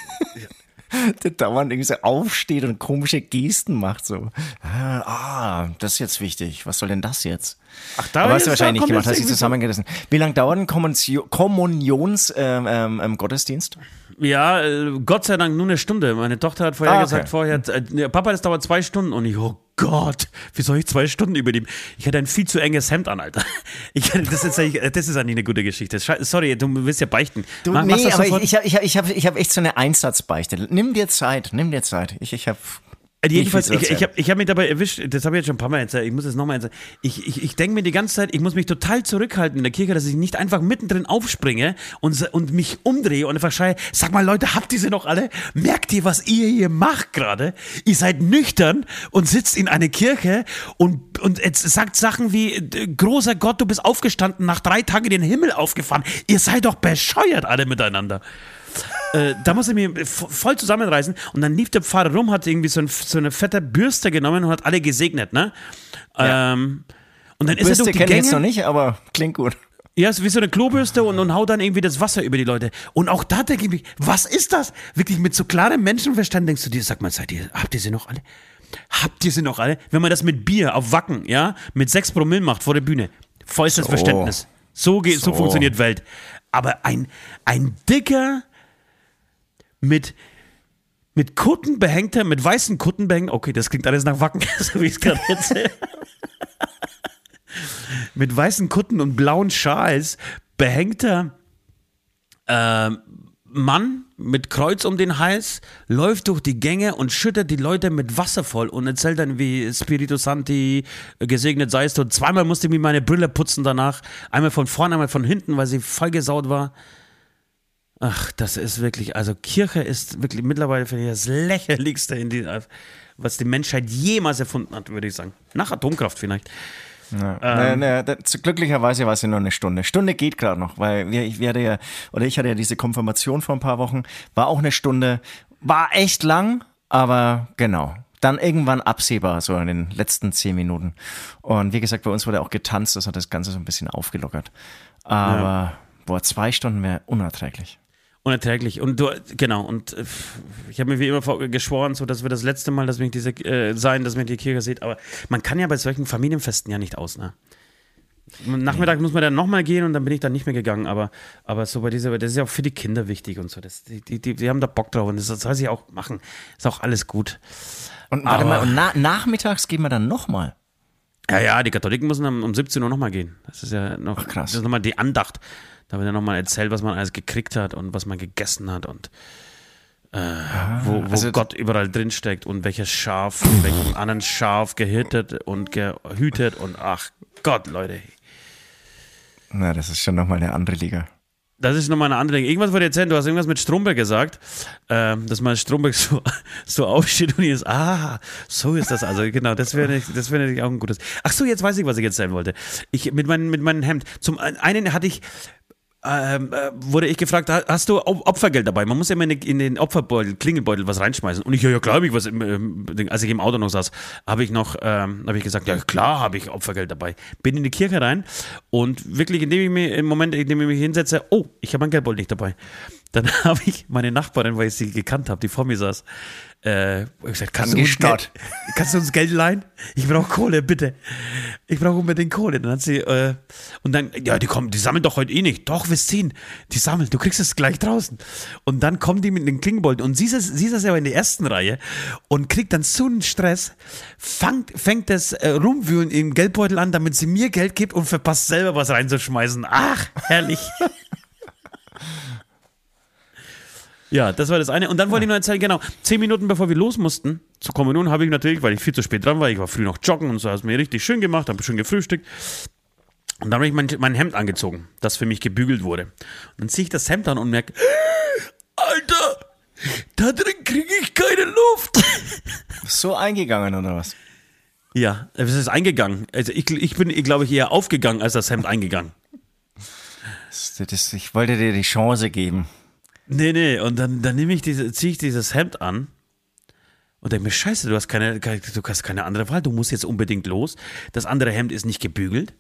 C: Der dauernd irgendwie so aufsteht und komische Gesten macht, so. Ah, das ist jetzt wichtig. Was soll denn das jetzt?
B: Ach, da
C: Aber hast du wahrscheinlich nicht gemacht, hast
B: so-
C: zusammengerissen. Wie lange dauert ein Kommunions- Kommunions-Gottesdienst? Ähm, ähm, ähm, Gottesdienst?
B: Ja, äh, Gott sei Dank nur eine Stunde. Meine Tochter hat vorher
C: Ah, okay.
B: gesagt, vorher, äh, Papa, das dauert zwei Stunden. Und ich, oh Gott, wie soll ich zwei Stunden übernehmen? Ich hatte ein viel zu enges Hemd an, Alter. Ich, das, ist, eigentlich- das ist eigentlich eine gute Geschichte. Sorry, du willst ja beichten.
C: Du,
B: Mach-
C: nee, aber ich, ich habe ich hab, ich hab, ich hab echt so eine Einsatzbeichte. Nimm dir Zeit, nimm dir Zeit. Ich, ich habe
B: Äh, Jedenfalls, ich, ich habe ich hab mich dabei erwischt, das habe ich jetzt schon ein paar Mal erzählt, ich muss es nochmal erzählen. Ich, ich, ich denke mir die ganze Zeit, ich muss mich total zurückhalten in der Kirche, dass ich nicht einfach mittendrin aufspringe und, und mich umdrehe und einfach schreie, sag mal Leute, habt ihr sie noch alle? Merkt ihr, was ihr hier macht gerade? Ihr seid nüchtern und sitzt in einer Kirche und, und jetzt sagt Sachen wie, großer Gott, du bist aufgestanden, nach drei Tagen in den Himmel aufgefahren. Ihr seid doch bescheuert alle miteinander äh, da musste ich mich voll zusammenreißen und dann lief der Pfarrer rum, hat irgendwie so, ein, so eine fette Bürste genommen und hat alle gesegnet, ne? Ähm, und dann ist er
C: Bürste
B: durch die
C: kenne ich
B: Gänge,
C: jetzt noch nicht, aber klingt gut.
B: ja, ist wie so eine Klobürste und, und haut dann irgendwie das Wasser über die Leute. Und auch da denke ich mir, was ist das? Wirklich mit so klarem Menschenverstand denkst du dir, sag mal, seid ihr, habt ihr sie noch alle? Habt ihr sie noch alle? Wenn man das mit Bier auf Wacken, ja, mit sechs Promille macht vor der Bühne, vollstes
C: So.
B: Verständnis. So, geht, so
C: So.
B: funktioniert Welt. Aber ein, ein dicker, mit, mit Kutten behängter, mit weißen Kutten behängter, okay, das klingt alles nach Wacken, so wie ich es gerade erzähle. mit weißen Kutten und blauen Schals behängter ähm, Mann mit Kreuz um den Hals läuft durch die Gänge und schüttet die Leute mit Wasser voll und erzählt dann wie Spiritu Santi, äh, gesegnet seist du. Zweimal musste ich mir meine Brille putzen danach. Einmal von vorne, einmal von hinten, weil sie vollgesaut war. Ach, das ist wirklich, also Kirche ist wirklich mittlerweile finde ich das lächerlichste, in die, was die Menschheit jemals erfunden hat, würde ich sagen. Nach Atomkraft vielleicht.
C: Ja.
B: Ähm.
C: Na, na, das, glücklicherweise war es ja nur eine Stunde. Stunde geht gerade noch, weil wir, ich werde ja, oder ich hatte ja diese Konfirmation vor ein paar Wochen, war auch eine Stunde, war echt lang, aber genau. Dann irgendwann absehbar, so in den letzten zehn Minuten. Und wie gesagt, bei uns wurde auch getanzt, das hat das Ganze so ein bisschen aufgelockert. Aber, boah, zwei Stunden wäre unerträglich.
B: Unerträglich. Und du, genau, und äh, ich habe mir wie immer geschworen, so dass wir das letzte Mal, dass mich diese äh, sein, dass mich die Kirche sieht, aber man kann ja bei solchen Familienfesten ja nicht aus, ne? Nachmittag muss man dann nochmal gehen und dann bin ich dann nicht mehr gegangen, aber, aber so bei dieser, das ist ja auch für die Kinder wichtig und so. Das, die, die, die, haben da Bock drauf und das soll sie auch machen. Ist auch alles gut.
C: Und warte
B: Aber-
C: mal, und na, nachmittags gehen wir dann nochmal.
B: Ja, ja, die Katholiken müssen um, um 17 Uhr nochmal gehen. Das ist ja noch
C: Ach, krass.
B: Das ist nochmal die Andacht. Da wird ja nochmal erzählt, was man alles gekriegt hat und was man gegessen hat und äh, wo, wo
C: also-
B: Gott überall drinsteckt und welches Schaf von welchem anderen Schaf gehittet und gehütet und ach Gott, Leute.
C: Na, das ist schon nochmal eine andere Liga.
B: Das ist nochmal eine andere Dinge. Irgendwas ich erzählen, du hast irgendwas mit Stromberg gesagt, ähm, dass mal Stromberg so, so aufsteht und ist, ah, so ist das also, genau, das wäre das wäre natürlich auch ein gutes. Ach so, jetzt weiß ich, was ich erzählen wollte. Ich, mit, meinem mit meinem Hemd. Zum einen hatte ich ähm, äh, wurde ich gefragt, hast du Opfergeld dabei? Man muss ja immer in, den Opferbeutel, Klingelbeutel was reinschmeißen. Und ich, ja, ja klar habe ich was, im, als ich im Auto noch saß, habe ich noch, ähm, habe ich gesagt, ja klar habe ich Opfergeld dabei. Bin in die Kirche rein und wirklich, indem ich mich, im Moment, indem ich mich hinsetze, oh, ich habe mein Geldbeutel nicht dabei. Dann habe ich meine Nachbarin, weil ich sie gekannt habe, die vor mir saß, äh, gesagt, kannst, du uns Geld, kannst du uns Geld leihen? Ich brauche Kohle, bitte. Ich brauche unbedingt Kohle. Dann hat sie, äh, und dann, ja, die kommen, die sammeln doch heute eh nicht. Doch, wir ziehen. Die sammeln, du kriegst es gleich draußen. Und dann kommen die mit den Klingenbolten und sie ist, sie ist aber in der ersten Reihe und kriegt dann so einen Stress, fängt, fängt das äh, Rumwühlen im Geldbeutel an, damit sie mir Geld gibt und verpasst selber was reinzuschmeißen. Ach, herrlich. Ja, das war das eine. Und dann wollte ich noch erzählen, genau, zehn Minuten bevor wir los mussten zur Kommunion, habe ich natürlich, weil ich viel zu spät dran war, ich war früh noch joggen und so, hat es mir richtig schön gemacht, habe schön gefrühstückt. Und dann habe ich mein, mein Hemd angezogen, das für mich gebügelt wurde. Und dann ziehe ich das Hemd an und merke, Alter, da drin kriege ich keine Luft.
C: So eingegangen oder was?
B: Ja, es ist eingegangen. Also ich, ich bin, glaube ich, eher aufgegangen als das Hemd eingegangen.
C: Das, das, ich wollte dir die Chance geben.
B: Nee, nee, und dann, dann nehme ich diese, ziehe ich dieses Hemd an und denke mir, scheiße, du hast keine, du hast keine andere Wahl, du musst jetzt unbedingt los. Das andere Hemd ist nicht gebügelt.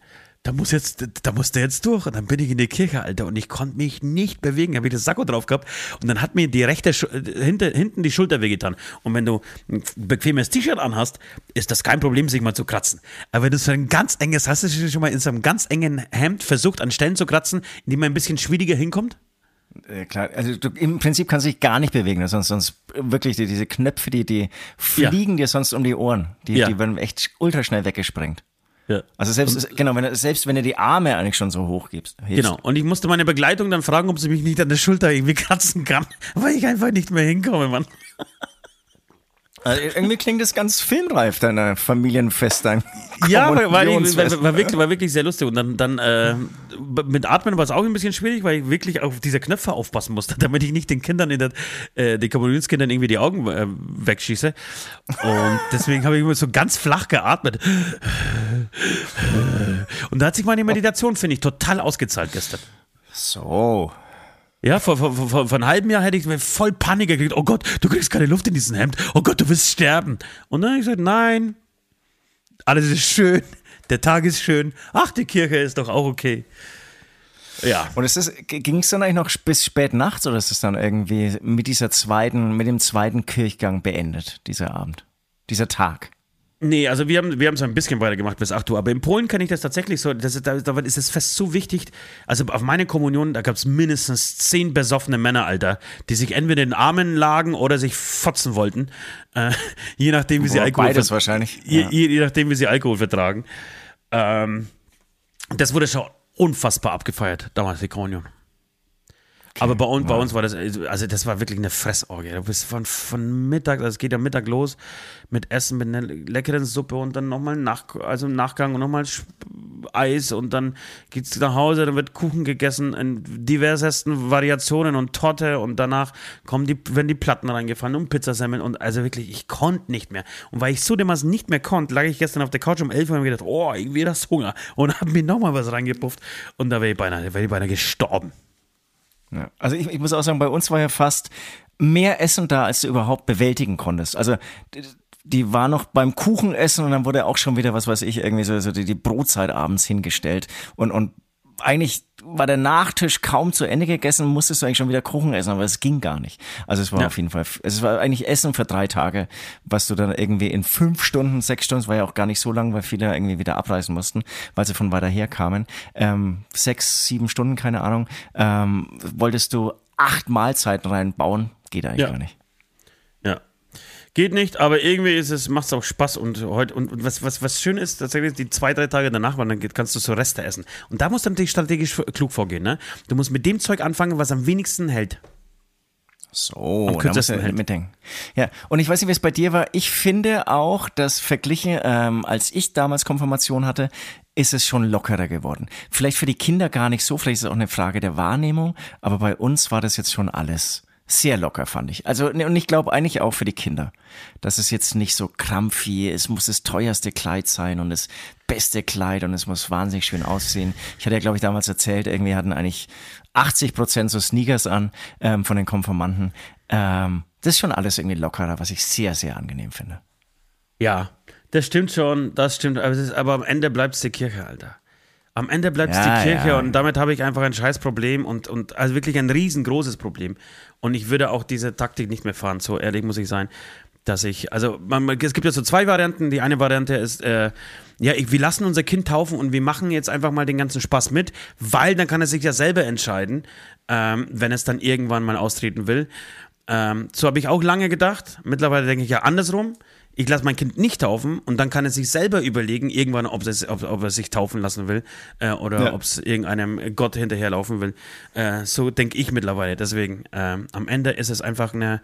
B: Da muss jetzt, da musst du jetzt durch. Und dann bin ich in die Kirche, Alter, und ich konnte mich nicht bewegen. Habe ich das Sakko drauf gehabt und dann hat mir die rechte, hinter, hinten die Schulter wehgetan. Und wenn du ein bequemes T-Shirt anhast, ist das kein Problem, sich mal zu kratzen. Aber wenn du so ein ganz enges, hast du schon mal in so einem ganz engen Hemd versucht, an Stellen zu kratzen, in die man ein bisschen schwieriger hinkommt?
C: Äh, klar, also du, im Prinzip kannst du dich gar nicht bewegen, sonst, sonst wirklich die, diese Knöpfe, die, die fliegen ja. dir sonst um die Ohren. Die, ja. die werden echt ultraschnell weggesprengt. Ja. Also selbst, und, genau, wenn, selbst wenn du die Arme eigentlich schon so hoch gibst.
B: Genau. Und ich musste meine Begleitung dann fragen, ob sie mich nicht an der Schulter irgendwie kratzen kann, weil ich einfach nicht mehr hinkomme, Mann.
C: Also irgendwie klingt das ganz filmreif, deine Familienfest, dein
B: Ja, war, war, war, wirklich, war wirklich sehr lustig. Und dann, dann äh, mit Atmen war es auch ein bisschen schwierig, weil ich wirklich auf diese Knöpfe aufpassen musste, damit ich nicht den Kindern, in der, äh, den Kommunionskindern irgendwie die Augen äh, wegschieße. Und deswegen habe ich immer so ganz flach geatmet. Und da hat sich meine Meditation, finde ich, total ausgezahlt gestern.
C: So.
B: Ja, vor, vor, vor, vor einem halben Jahr hätte ich voll Panik gekriegt. Oh Gott, du kriegst keine Luft in diesem Hemd. Oh Gott, du wirst sterben. Und dann habe ich gesagt, nein, alles ist schön. Der Tag ist schön. Ach, die Kirche ist doch auch okay. Ja.
C: Und ging es dann eigentlich noch bis spät nachts oder ist es dann irgendwie mit dieser zweiten, mit dem zweiten Kirchgang beendet, dieser Abend, dieser Tag?
B: Nee, also wir haben wir haben es ein bisschen weitergemacht bis 8 Uhr, aber in Polen kann ich das tatsächlich so, das ist, da, da ist das Fest so wichtig. Also auf meine Kommunion, da gab es mindestens zehn besoffene Männer, Alter, die sich entweder in den Armen lagen oder sich fotzen wollten, äh, je nachdem wie sie Alkohol
C: beides wahrscheinlich.
B: Je, ja. je, je, nachdem wie sie Alkohol vertragen. Ähm, das wurde schon unfassbar abgefeiert damals die Kommunion. Aber bei uns, bei uns war das, also das war wirklich eine Fressorgie. Du bist von, von Mittag, also es geht ja Mittag los mit Essen, mit einer leckeren Suppe und dann nochmal nach, also im Nachgang und nochmal Eis und dann geht's nach Hause, dann wird Kuchen gegessen in diversesten Variationen und Torte und danach kommen die, werden die Platten reingefallen und Pizzasemmeln und also wirklich, ich konnte nicht mehr. Und weil ich so dermaßen nicht mehr konnte, lag ich gestern auf der Couch um 11 Uhr und habe gedacht, oh, irgendwie das Hunger und habe mir nochmal was reingepufft und da wäre ich beinahe, wäre ich beinahe gestorben.
C: Ja. Also ich, ich muss auch sagen, bei uns war ja fast mehr Essen da, als du überhaupt bewältigen konntest. Also die war noch beim Kuchenessen und dann wurde auch schon wieder, was weiß ich, irgendwie so, so die, die Brotzeit abends hingestellt. Und, und eigentlich war der Nachtisch kaum zu Ende gegessen, musstest du eigentlich schon wieder Kuchen essen, aber es ging gar nicht. Also es war ja. auf jeden Fall, es war eigentlich Essen für drei Tage, was du dann irgendwie in fünf Stunden, sechs Stunden, es war ja auch gar nicht so lang, weil viele irgendwie wieder abreisen mussten, weil sie von weiter her kamen. Ähm, sechs, sieben Stunden, keine Ahnung, ähm, wolltest du acht Mahlzeiten reinbauen, geht eigentlich ja. gar nicht.
B: Geht nicht, aber irgendwie ist es, macht es auch Spaß und heute, und, und, was, was, was schön ist, tatsächlich die zwei, drei Tage danach, weil dann kannst du so Reste essen. Und da musst du natürlich strategisch klug vorgehen, ne? Du musst mit dem Zeug anfangen, was am wenigsten hält.
C: So, am da musst du mitdenken. Ja, und ich weiß nicht, wie es bei dir war. Ich finde auch, dass verglichen, ähm, als ich damals Konfirmation hatte, ist es schon lockerer geworden. Vielleicht für die Kinder gar nicht so, vielleicht ist es auch eine Frage der Wahrnehmung, aber bei uns war das jetzt schon alles sehr locker, fand ich. Also, ne, und ich glaube eigentlich auch für die Kinder. Dass es jetzt nicht so krampfig, es muss das teuerste Kleid sein und das beste Kleid und es muss wahnsinnig schön aussehen. Ich hatte ja, glaube ich, damals erzählt, irgendwie hatten eigentlich 80 Prozent so Sneakers an ähm, von den Konformanten. Ähm, das ist schon alles irgendwie lockerer, was ich sehr, sehr angenehm finde.
B: Ja, das stimmt schon, das stimmt. Aber, ist, aber am Ende bleibt es die Kirche, Alter. Am Ende bleibt es ja, die Kirche ja. und damit habe ich einfach ein Scheißproblem und, und also wirklich ein riesengroßes Problem. Und ich würde auch diese Taktik nicht mehr fahren, so ehrlich muss ich sein, dass ich, also man, es gibt ja so zwei Varianten. Die eine Variante ist, äh, ja, ich, wir lassen unser Kind taufen und wir machen jetzt einfach mal den ganzen Spaß mit, weil dann kann er sich ja selber entscheiden, ähm, wenn es dann irgendwann mal austreten will. Ähm, so habe ich auch lange gedacht. Mittlerweile denke ich ja andersrum ich lasse mein Kind nicht taufen und dann kann er sich selber überlegen, irgendwann, ob, es, ob, ob er sich taufen lassen will äh, oder ja. ob es irgendeinem Gott hinterherlaufen will. Äh, so denke ich mittlerweile. Deswegen, äh, am Ende ist es einfach eine,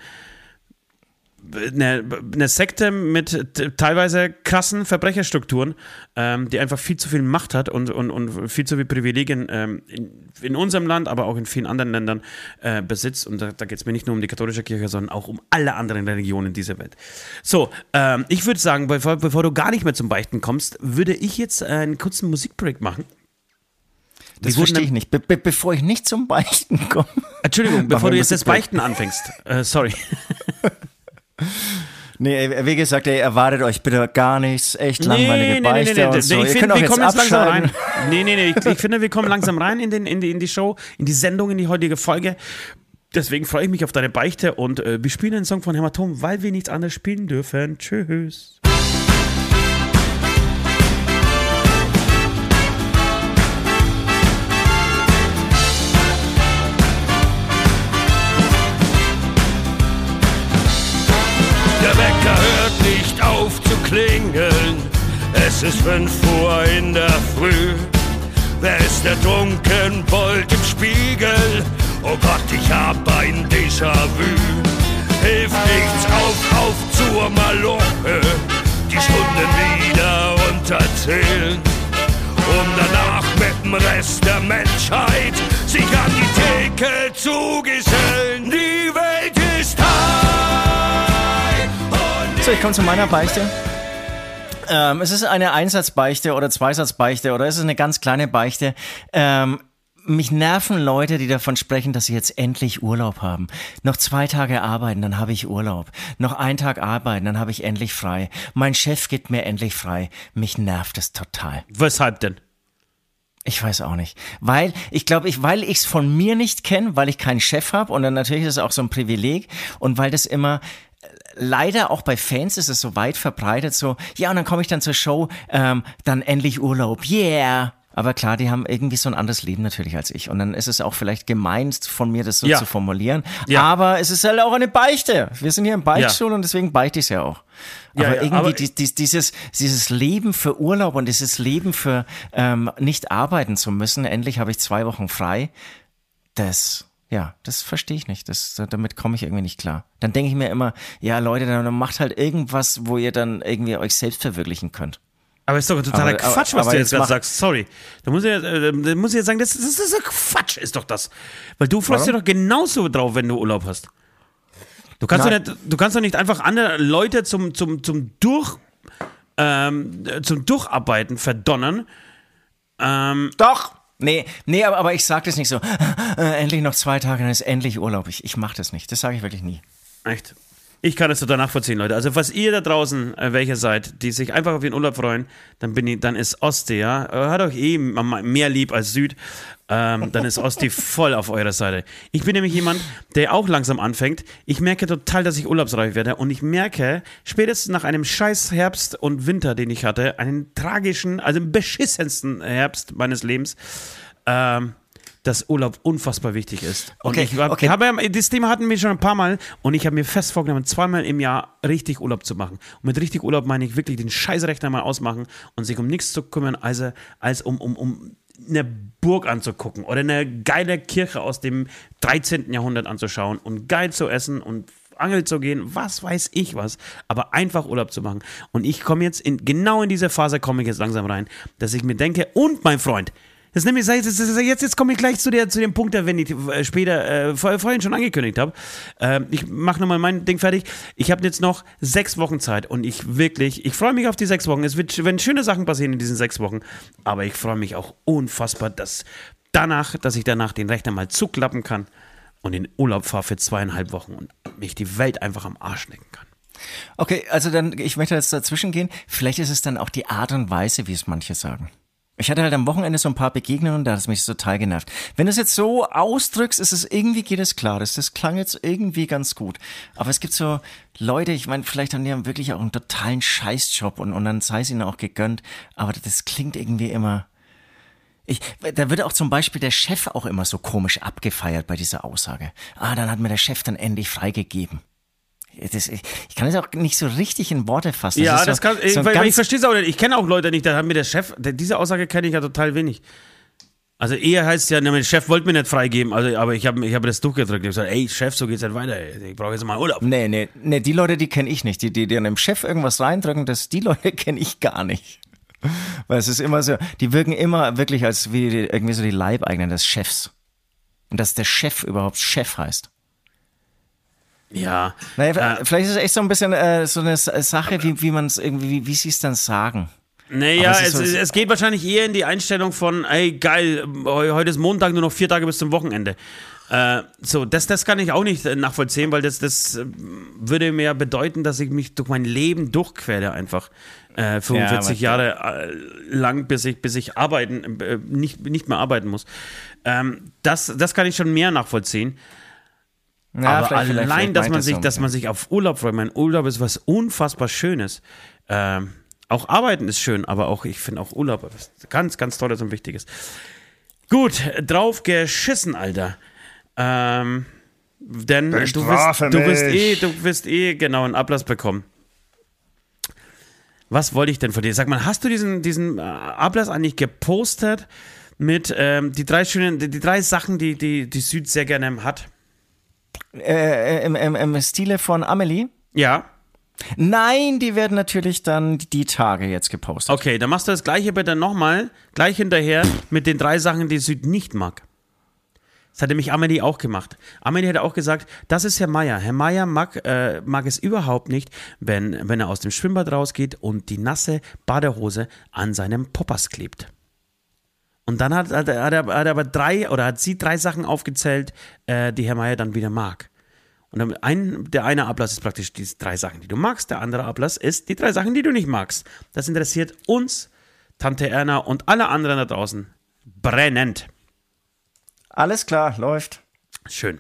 B: eine, eine Sekte mit teilweise krassen Verbrecherstrukturen, ähm, die einfach viel zu viel Macht hat und, und, und viel zu viel Privilegien ähm, in, in, unserem Land, aber auch in vielen anderen Ländern äh, besitzt. Und da, da geht es mir nicht nur um die katholische Kirche, sondern auch um alle anderen Religionen dieser Welt. So, ähm, ich würde sagen, bevor, bevor du gar nicht mehr zum Beichten kommst, würde ich jetzt einen kurzen Musikbreak machen.
C: Das verstehe ich nicht. Be be bevor ich nicht zum Beichten komme.
B: Entschuldigung, bevor du jetzt das Beichten anfängst. Äh, sorry.
C: Nee, wie gesagt, ey, erwartet euch bitte gar nichts. Echt langweilige nee, Beichte nee, nee, nee, und so.
B: Ich finde, wir kommen jetzt langsam rein. Nee, nee, nee. Ich, ich, finde, wir kommen langsam rein in, den, in, die, in die Show, in die Sendung, in die heutige Folge. Deswegen freue ich mich auf deine Beichte und äh, wir spielen einen Song von Hämatom, weil wir nichts anderes spielen dürfen. Tschüss.
A: Klingeln. Es ist fünf Uhr in der Früh. Wer ist der Trunkenbold im Spiegel? Oh Gott, ich hab ein Déjà-vu. Hilft nichts, auf, auf zur Maloche. Die Stunden wieder runterzählen. Um danach mit dem Rest der Menschheit sich an die Theke zu gesellen. Die Welt ist high.
C: So, ich komme zu meiner Beichte. Ähm, es ist eine Einsatzbeichte oder Zweisatzbeichte oder es ist eine ganz kleine Beichte. Ähm, mich nerven Leute, die davon sprechen, dass sie jetzt endlich Urlaub haben. Noch zwei Tage arbeiten, dann habe ich Urlaub. Noch einen Tag arbeiten, dann habe ich endlich frei. Mein Chef gibt mir endlich frei. Mich nervt es total.
B: Weshalb denn?
C: Ich weiß auch nicht. Weil, ich glaube, ich, weil ich es von mir nicht kenne, weil ich keinen Chef habe und dann natürlich ist es auch so ein Privileg und weil das immer, leider auch bei Fans ist es so weit verbreitet, so, ja, und dann komme ich dann zur Show, ähm, dann endlich Urlaub, yeah. Aber klar, die haben irgendwie so ein anderes Leben natürlich als ich. Und dann ist es auch vielleicht gemeint von mir, das so ja. zu formulieren. Ja. Aber es ist halt auch eine Beichte. Wir sind hier im Beichtstuhl ja. und deswegen beichte ich es ja auch. Aber ja, irgendwie aber die, die, dieses, dieses Leben für Urlaub und dieses Leben für ähm, nicht arbeiten zu müssen, endlich habe ich zwei Wochen frei, das ja, das verstehe ich nicht. Das, damit komme ich irgendwie nicht klar. Dann denke ich mir immer, ja, Leute, dann macht halt irgendwas, wo ihr dann irgendwie euch selbst verwirklichen könnt.
B: Aber ist doch totaler aber, Quatsch, was aber, du jetzt gerade sagst. Sorry. Da muss ich, äh, da muss ich jetzt sagen, das, das, das ist Quatsch, ist doch das. Weil du freust dich doch genauso drauf, wenn du Urlaub hast. Du kannst, doch nicht, du kannst doch nicht einfach andere Leute zum, zum, zum, Durch, ähm, zum Durcharbeiten verdonnern.
C: Ähm, doch. Nee, nee, aber, aber ich sage das nicht so. Äh, endlich noch zwei Tage, dann ist endlich Urlaub. Ich, ich mache das nicht. Das sage ich wirklich nie.
B: Echt? Ich kann es total nachvollziehen, Leute. Also, falls ihr da draußen äh, welche seid, die sich einfach auf ihren Urlaub freuen, dann bin ich, dann ist Ostsee, ja. Äh, hat euch eh mehr lieb als Süd. Ähm, dann ist Ostsee voll auf eurer Seite. Ich bin nämlich jemand, der auch langsam anfängt. Ich merke total, dass ich urlaubsreif werde und ich merke, spätestens nach einem scheiß Herbst und Winter, den ich hatte, einen tragischen, also beschissensten Herbst meines Lebens, ähm, dass Urlaub unfassbar wichtig ist. Und okay, ich war, okay. Habe, das Thema hatten wir schon ein paar Mal und ich habe mir fest vorgenommen, zweimal im Jahr richtig Urlaub zu machen. Und mit richtig Urlaub meine ich wirklich den Scheißrechner mal ausmachen und sich um nichts zu kümmern, als, als um, um, um eine Burg anzugucken oder eine geile Kirche aus dem 13. Jahrhundert anzuschauen und geil zu essen und angeln zu gehen, was weiß ich was, aber einfach Urlaub zu machen. Und ich komme jetzt in, genau in diese Phase komme ich jetzt langsam rein, dass ich mir denke, und mein Freund, Das nämlich, jetzt, jetzt, komme ich gleich zu, der, zu dem Punkt, den ich äh, später äh, vorhin schon angekündigt habe. Äh, ich mache nochmal mein Ding fertig. Ich habe jetzt noch sechs Wochen Zeit und ich wirklich, ich freue mich auf die sechs Wochen. Es wird, werden schöne Sachen passieren in diesen sechs Wochen, aber ich freue mich auch unfassbar, dass danach, dass ich danach den Rechner mal zuklappen kann und in Urlaub fahre für zweieinhalb Wochen und mich die Welt einfach am Arsch lecken kann.
C: Okay, also dann, ich möchte jetzt dazwischen gehen. Vielleicht ist es dann auch die Art und Weise, wie es manche sagen. Ich hatte halt am Wochenende so ein paar Begegnungen, da hat es mich total genervt. Wenn du es jetzt so ausdrückst, ist es irgendwie, geht es klar. Das, das klang jetzt irgendwie ganz gut. Aber es gibt so Leute, ich meine, vielleicht haben die wirklich auch einen totalen Scheißjob und, und dann sei es ihnen auch gegönnt. Aber das klingt irgendwie immer, ich, da wird auch zum Beispiel der Chef auch immer so komisch abgefeiert bei dieser Aussage. Ah, dann hat mir der Chef dann endlich freigegeben. Das, ich kann es auch nicht so richtig in Worte fassen.
B: Das ja, das so, kann, so weil, ich verstehe es auch nicht. Ich kenne auch Leute nicht, da hat mir der Chef, diese Aussage kenne ich ja total wenig. Also eher heißt ja, der Chef wollte mir nicht freigeben, also, aber ich habe ich hab das durchgedrückt. Ich habe gesagt, ey Chef, so geht's nicht weiter. Ich brauche jetzt mal Urlaub.
C: Nee, nee, nee, die Leute, die kenne ich nicht. Die, die, die an dem Chef irgendwas reindrücken, das, die Leute kenne ich gar nicht. Weil es ist immer so, die wirken immer wirklich als wie die, irgendwie so die Leibeigenen des Chefs. Und dass der Chef überhaupt Chef heißt.
B: Ja.
C: Naja, äh, vielleicht ist es echt so ein bisschen äh, so eine Sache, wie, wie man es irgendwie, wie sie es dann sagen.
B: Naja, es, so, es, geht wahrscheinlich eher in die Einstellung von, ey, geil, heute ist Montag, nur noch vier Tage bis zum Wochenende. Äh, so, das, das kann ich auch nicht nachvollziehen, weil das, das äh, würde mir bedeuten, dass ich mich durch mein Leben durchquere einfach. Äh, 45 ja, Jahre äh, lang, bis ich, bis ich arbeiten, äh, nicht, nicht mehr arbeiten muss. Ähm, das, das kann ich schon mehr nachvollziehen. Ja, Aber vielleicht, allein, vielleicht, dass man sich, so. dass man sich auf Urlaub freut. Mein Urlaub ist was unfassbar Schönes. Ähm, auch Arbeiten ist schön, aber auch, ich finde auch Urlaub ist ganz, ganz tolles und wichtiges. Gut, drauf geschissen, Alter. Ähm, denn du wirst, du wirst eh, du wirst eh genau einen Ablass bekommen. Was wollte ich denn von dir? Sag mal, hast du diesen, diesen äh, Ablass eigentlich gepostet mit ähm, die drei schönen, die, die drei Sachen, die, die die Süd sehr gerne hat?
C: Äh, im, im, Im Stile von Amelie?
B: Ja.
C: Nein, die werden natürlich dann die Tage jetzt gepostet.
B: Okay, dann machst du das gleiche bitte nochmal, gleich hinterher mit den drei Sachen, die Süd nicht mag. Das hat nämlich Amelie auch gemacht. Amelie hat auch gesagt, das ist Herr Meier. Herr Meier mag, äh, mag es überhaupt nicht, wenn, wenn er aus dem Schwimmbad rausgeht und die nasse Badehose an seinem Poppers klebt. Und dann hat, hat, er, hat, er, aber drei oder hat sie drei Sachen aufgezählt, äh, die Herr Meier dann wieder mag. Und ein, der eine Ablass ist praktisch die drei Sachen, die du magst. Der andere Ablass ist die drei Sachen, die du nicht magst. Das interessiert uns, Tante Erna und alle anderen da draußen brennend.
C: Alles klar, läuft.
B: Schön.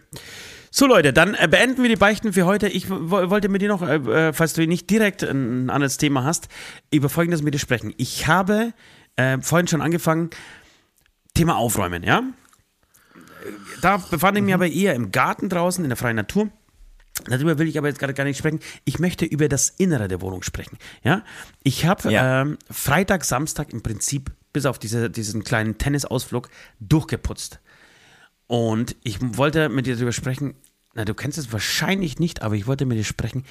B: So Leute, dann äh, beenden wir die Beichten für heute. Ich wollte mit dir noch, äh, äh, falls du nicht direkt ein anderes Thema hast, über Folgendes mit dir sprechen. Ich habe äh, vorhin schon angefangen, Thema Aufräumen, ja? Da befand ich mich mhm. aber eher im Garten draußen, in der freien Natur. Darüber will ich aber jetzt gerade gar nicht sprechen. Ich möchte über das Innere der Wohnung sprechen. Ja, ich habe ja. ähm, Freitag, Samstag im Prinzip bis auf diese, diesen kleinen Tennisausflug durchgeputzt. Und ich wollte mit dir darüber sprechen. Na, du kennst es wahrscheinlich nicht, aber ich wollte mit dir sprechen,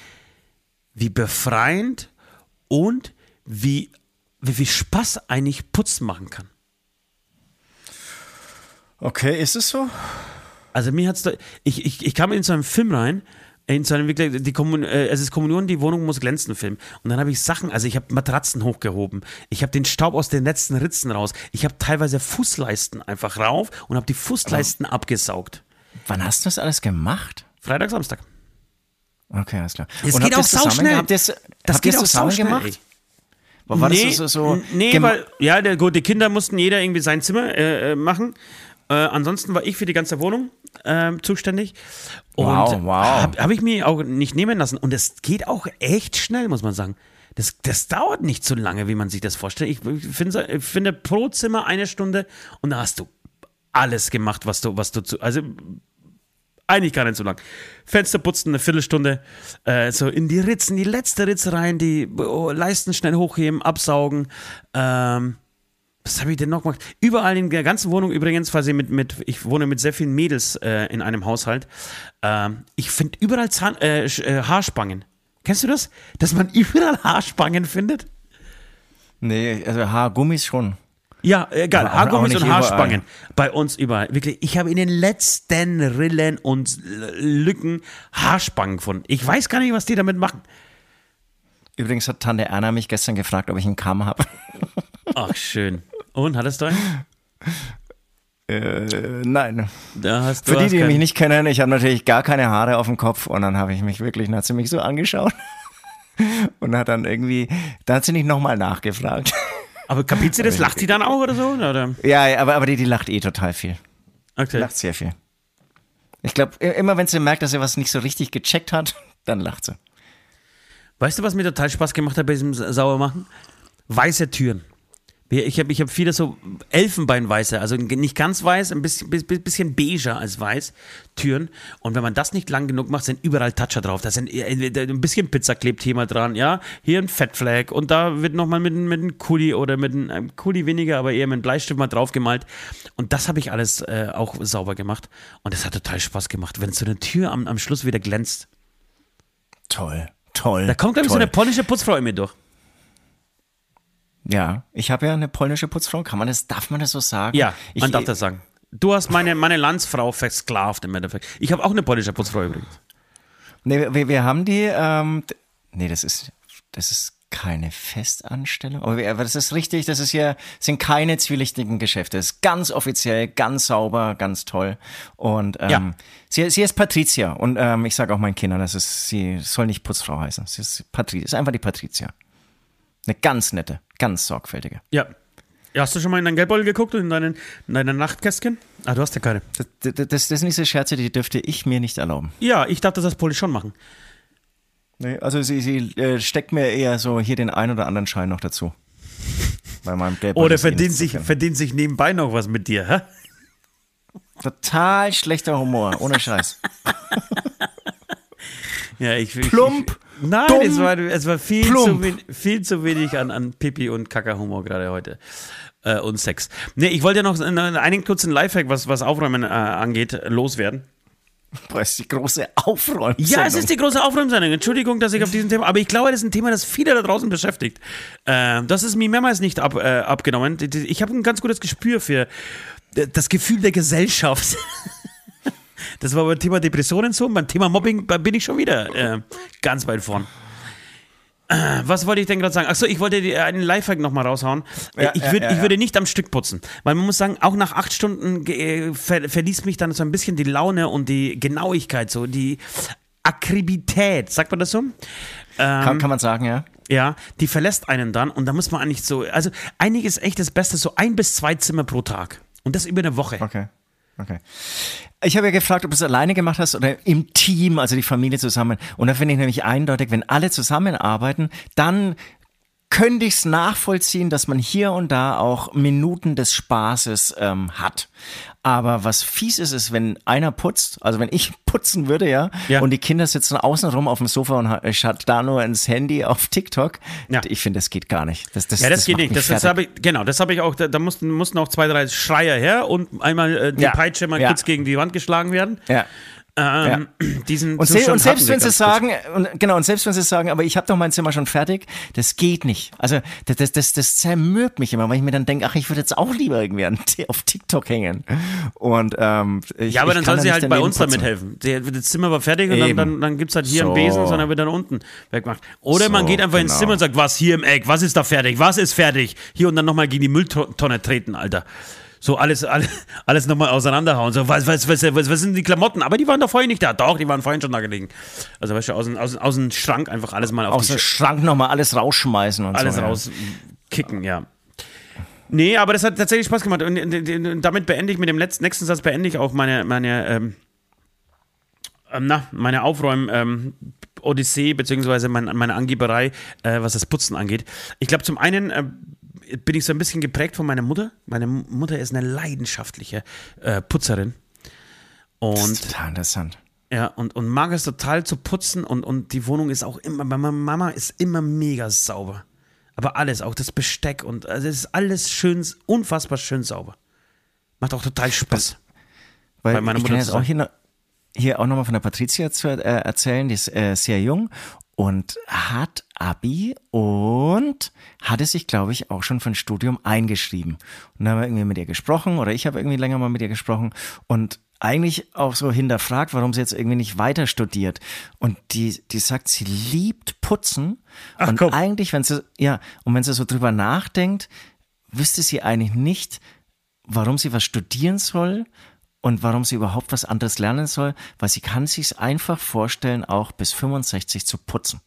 B: wie befreiend und wie, wie viel Spaß eigentlich Putzen machen kann.
C: Okay, ist es so?
B: Also mir hat's da, ich, ich, ich kam in so einen Film rein, in so einem wirklich, die Kommun, äh, es ist Kommunion, die Wohnung muss glänzen Film. Und dann habe ich Sachen, also ich habe Matratzen hochgehoben, ich habe den Staub aus den letzten Ritzen raus, ich habe teilweise Fußleisten einfach rauf und habe die Fußleisten Aber abgesaugt.
C: Wann hast du das alles gemacht?
B: Freitag, Samstag.
C: Okay, alles klar.
B: Es geht auch sau schnell. Habt das
C: geht auch sau schnell. Gemacht?
B: War nee, das so, so nee, weil, ja, der, gut, die Kinder mussten jeder irgendwie sein Zimmer äh, äh machen. Äh, ansonsten war ich für die ganze Wohnung äh, zuständig. Und wow, wow. habe hab ich mir auch nicht nehmen lassen. Und es geht auch echt schnell, muss man sagen. Das, das dauert nicht so lange, wie man sich das vorstellt. Ich finde, ich finde pro Zimmer eine Stunde und da hast du alles gemacht, was du, was du zu. Also eigentlich gar nicht so lang. Fenster putzen, eine Viertelstunde, äh, so in die Ritzen, die letzte Ritze rein, die oh, Leisten schnell hochheben, absaugen. Ähm, was habe ich denn noch gemacht? Überall in der ganzen Wohnung übrigens, weil ich mit, mit, ich wohne mit sehr vielen Mädels äh, in einem Haushalt. Ähm, ich finde überall Zahn, äh, äh, Haarspangen. Kennst du das? Dass man überall Haarspangen findet?
C: Nee, also Haargummis schon.
B: Ja, egal. Haargummis und
C: überall.
B: Haarspangen. Bei uns überall. Wirklich, ich habe in den letzten Rillen und Lücken Haarspangen gefunden. Ich weiß gar nicht, was die damit machen.
C: Übrigens hat Tante Erna mich gestern gefragt, ob ich einen Kamm habe.
B: Ach, schön. Und, hattest du einen?
C: Äh, nein. Für die, die mich nicht kennen, ich habe natürlich gar keine Haare auf dem Kopf und dann habe ich mich wirklich, dann hat sie mich so angeschaut und hat dann irgendwie, da hat sie nicht nochmal nachgefragt.
B: Aber kapiert sie das? Lacht sie dann auch oder so? Oder?
C: Ja, ja, aber, aber die, die lacht eh total viel.
B: Okay.
C: Lacht sehr viel. Ich glaube, immer wenn sie merkt, dass sie was nicht so richtig gecheckt hat, dann lacht sie.
B: Weißt du, was mir total Spaß gemacht hat bei diesem Sauermachen? Weiße Türen. Ich habe ich hab viele so Elfenbeinweiße, also nicht ganz weiß, ein bisschen, bis- bis- bisschen beiger als weiß, Türen. Und wenn man das nicht lang genug macht, sind überall Toucher drauf. Da sind äh, ein bisschen Pizza klebt hier mal dran, ja. Hier ein Fettfleck und da wird nochmal mit, mit einem Kuli oder mit einem ähm, Kuli weniger, aber eher mit einem Bleistift mal draufgemalt. Und das habe ich alles äh, auch sauber gemacht. Und das hat total Spaß gemacht, wenn so eine Tür am, am Schluss wieder glänzt.
C: Toll, toll.
B: Da kommt, glaube ich, so eine polnische Putzfrau in mir durch.
C: Ja, ich habe ja eine polnische Putzfrau. Kann man das, darf man das so sagen?
B: Ja,
C: ich,
B: man darf das sagen. Du hast meine, meine Landsfrau versklavt im Endeffekt. Ich habe auch eine polnische Putzfrau übrigens.
C: Nee, wir, wir haben die, ähm, nee, das ist, das ist keine Festanstellung. Aber das ist richtig, das ist hier, sind keine zwielichtigen Geschäfte. Das ist ganz offiziell, ganz sauber, ganz toll. Und ähm,
B: Ja.
C: sie, sie ist Patricia. Und ähm, ich sage auch meinen Kindern, das ist, sie soll nicht Putzfrau heißen. Sie ist Patricia, ist einfach die Patricia. Eine ganz nette, ganz sorgfältige.
B: Ja. Hast du schon mal in deinen Geldbeutel geguckt und in deinen, in deinen Nachtkästchen? Ah, du hast ja keine.
C: Das, das, das sind diese Scherze, die dürfte ich mir nicht erlauben.
B: Ja, ich darf das Poli schon machen.
C: Nee, also sie, sie äh, steckt mir eher so hier den ein oder anderen Schein noch dazu. Bei meinem Geldbeutel
B: Oder
C: eh
B: verdient sich, verdient sich nebenbei noch was mit dir, hä?
C: Total schlechter Humor, ohne Scheiß.
B: Ja, ich,
C: Plump,
B: nein,
C: dumm,
B: es war, es war viel, zu wenig, viel zu wenig an, an Pipi und Kackerhumor gerade heute. Äh, und Sex. Nee, ich wollte ja noch einen, kurzen Lifehack, was, was Aufräumen äh, angeht, loswerden.
C: Boah, ist die große Aufräumung.
B: Ja, es ist die große Aufräumsendung. Entschuldigung, dass ich auf diesem Thema, aber ich glaube, das ist ein Thema, das viele da draußen beschäftigt. Äh, das ist mir mehrmals nicht ab, äh, abgenommen. Ich habe ein ganz gutes Gespür für äh, das Gefühl der Gesellschaft. Das war beim Thema Depressionen so, beim Thema Mobbing bin ich schon wieder äh, ganz weit vorn. Äh, Was wollte ich denn gerade sagen? Achso, ich wollte die- einen Lifehack nochmal raushauen. Äh,
C: Ja,
B: ich, würd,
C: ja,
B: ich
C: ja.
B: würde nicht am Stück putzen. Weil man muss sagen, auch nach acht Stunden äh, ver verließ mich dann so ein bisschen die Laune und die Genauigkeit, so die Akribität, sagt man das so?
C: Kann, kann man sagen, ja?
B: Ja, die verlässt einen dann und da muss man eigentlich so, also einiges echt das Beste, so ein bis zwei Zimmer pro Tag. Und das über eine Woche.
C: Okay. Okay. Ich habe ja gefragt, ob du es alleine gemacht hast oder im Team, also die Familie zusammen. Und da finde ich nämlich eindeutig, wenn alle zusammenarbeiten, dann könnte ich es nachvollziehen, dass man hier und da auch Minuten des Spaßes ähm, hat. Aber was fies ist, ist, wenn einer putzt, also wenn ich putzen würde, ja,
B: Ja.
C: und die Kinder sitzen außen rum auf dem Sofa und ha- schaut da nur ins Handy auf TikTok.
B: Ja.
C: Ich finde, das geht gar nicht. Das, das,
B: Ja, das, geht
C: macht
B: nicht. Das, das habe ich, genau, das habe ich auch, da, da mussten, mussten auch zwei, drei Schreier her und einmal äh, die
C: Ja.
B: Peitsche mal
C: Ja.
B: kurz gegen die Wand geschlagen werden.
C: ja.
B: Ähm, Diesen
C: Und, se und selbst wenn sie sagen, und, genau, und selbst wenn sie sagen, aber ich habe doch mein Zimmer schon fertig, das geht nicht. Also das, das, das, das zermürbt mich immer, weil ich mir dann denke, ach, ich würde jetzt auch lieber irgendwie an, auf TikTok hängen. Und ähm, ich,
B: Ja, aber dann soll sie halt bei uns
C: putzen.
B: mithelfen. Der- Das Zimmer war fertig und dann,
C: Eben.
B: dann, dann gibt es halt hier einen
C: So.
B: Besen, sondern wird dann unten weggemacht. Oder man
C: So,
B: geht einfach ins
C: genau.
B: Zimmer und sagt, was hier im Eck, was ist da fertig, was ist fertig? Hier und dann nochmal gegen die Mülltonne treten, Alter. So alles, alles, alles nochmal auseinanderhauen. So, was, was, was, was, was sind die Klamotten? Aber die waren doch vorhin nicht da. Doch, die waren vorhin schon da gelegen. Also, weißt du, aus, dem- aus, aus dem Schrank einfach alles mal auf
C: Aus dem Schrank nochmal alles rausschmeißen und
B: alles
C: so. ja.
B: rauskicken, ja. Nee, aber das hat tatsächlich Spaß gemacht. Und, und, und, und damit beende ich, mit dem letzten, nächsten Satz beende ich auch meine, meine, ähm, ähm, na, meine Aufräumen, ähm, Odyssee, beziehungsweise mein, meine Angeberei, äh, was das Putzen angeht. Ich glaube, zum einen äh, bin ich so ein bisschen geprägt von meiner Mutter. Meine Mutter ist eine leidenschaftliche äh, Putzerin.
C: Das
B: Und
C: ist total interessant.
B: ja, und, und mag es total zu putzen und, und die Wohnung ist auch immer, meine Mama ist immer mega sauber. Aber alles, auch das Besteck und also es ist alles schön, unfassbar schön sauber. Macht auch total Spaß.
C: Weil
B: Bei meiner
C: ich
B: Mutter
C: jetzt auch hier, noch, hier auch nochmal von der Patricia zu äh, erzählen, die ist äh, sehr jung und hat Abi und hatte sich, glaube ich, auch schon für ein Studium eingeschrieben. Und dann haben wir irgendwie mit ihr gesprochen oder ich habe irgendwie länger mal mit ihr gesprochen und eigentlich auch so hinterfragt, warum sie jetzt irgendwie nicht weiter studiert. Und die, die sagt, sie liebt Putzen.
B: Ach,
C: und
B: komm.
C: eigentlich, wenn sie, ja, und wenn sie so drüber nachdenkt, wüsste sie eigentlich nicht, warum sie was studieren soll und warum sie überhaupt was anderes lernen soll, weil sie kann sich einfach vorstellen, auch bis 65 zu putzen.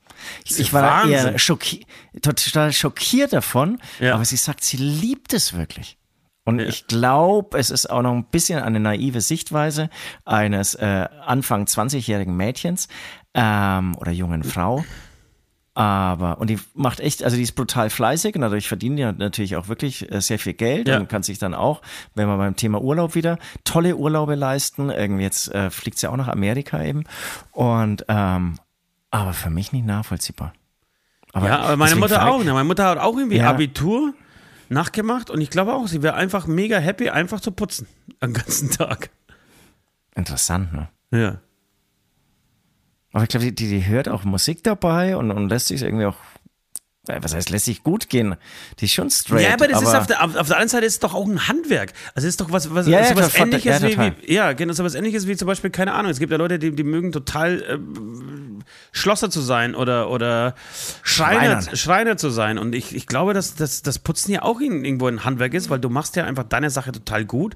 C: Ich, war da eher
B: Wahnsinn.
C: schocki total schockiert davon,
B: Ja.
C: aber sie sagt, sie liebt es wirklich. Und ich glaube, es ist auch noch ein bisschen eine naive Sichtweise eines äh, Anfang 20-jährigen Mädchens ähm, oder jungen Frau. Aber, und die macht echt, also die ist brutal fleißig und dadurch verdienen die natürlich auch wirklich äh, sehr viel Geld
B: Ja.
C: und kann sich dann auch, wenn wir beim Thema Urlaub wieder, tolle Urlaube leisten. Irgendwie jetzt äh, fliegt sie auch nach Amerika eben. Und, ähm, aber für mich nicht nachvollziehbar. Aber
B: Ja, aber meine Mutter auch. Ne? Meine Mutter hat auch irgendwie
C: Ja.
B: Abitur nachgemacht und ich glaube auch, sie wäre einfach mega happy, einfach zu putzen. Am ganzen Tag.
C: Interessant, ne?
B: Ja.
C: Aber ich glaube, die, die, hört auch Musik dabei und, und lässt sich irgendwie auch, äh, was heißt, lässt sich gut gehen. Die ist schon straight.
B: Ja, aber das ist auf der, auf, auf der anderen Seite ist es doch auch ein Handwerk. Also es ist doch was, was,
C: Ja, ja,
B: was ähnliches
C: ja,
B: wie, wie, ja, genau, so was ähnliches wie zum Beispiel, keine Ahnung, es gibt ja Leute, die, die mögen total ähm, Schlosser zu sein oder, oder Schreiner. Schreiner zu sein. Und ich, ich glaube, dass, dass das Putzen ja auch irgendwo ein Handwerk ist, weil du machst ja einfach deine Sache total gut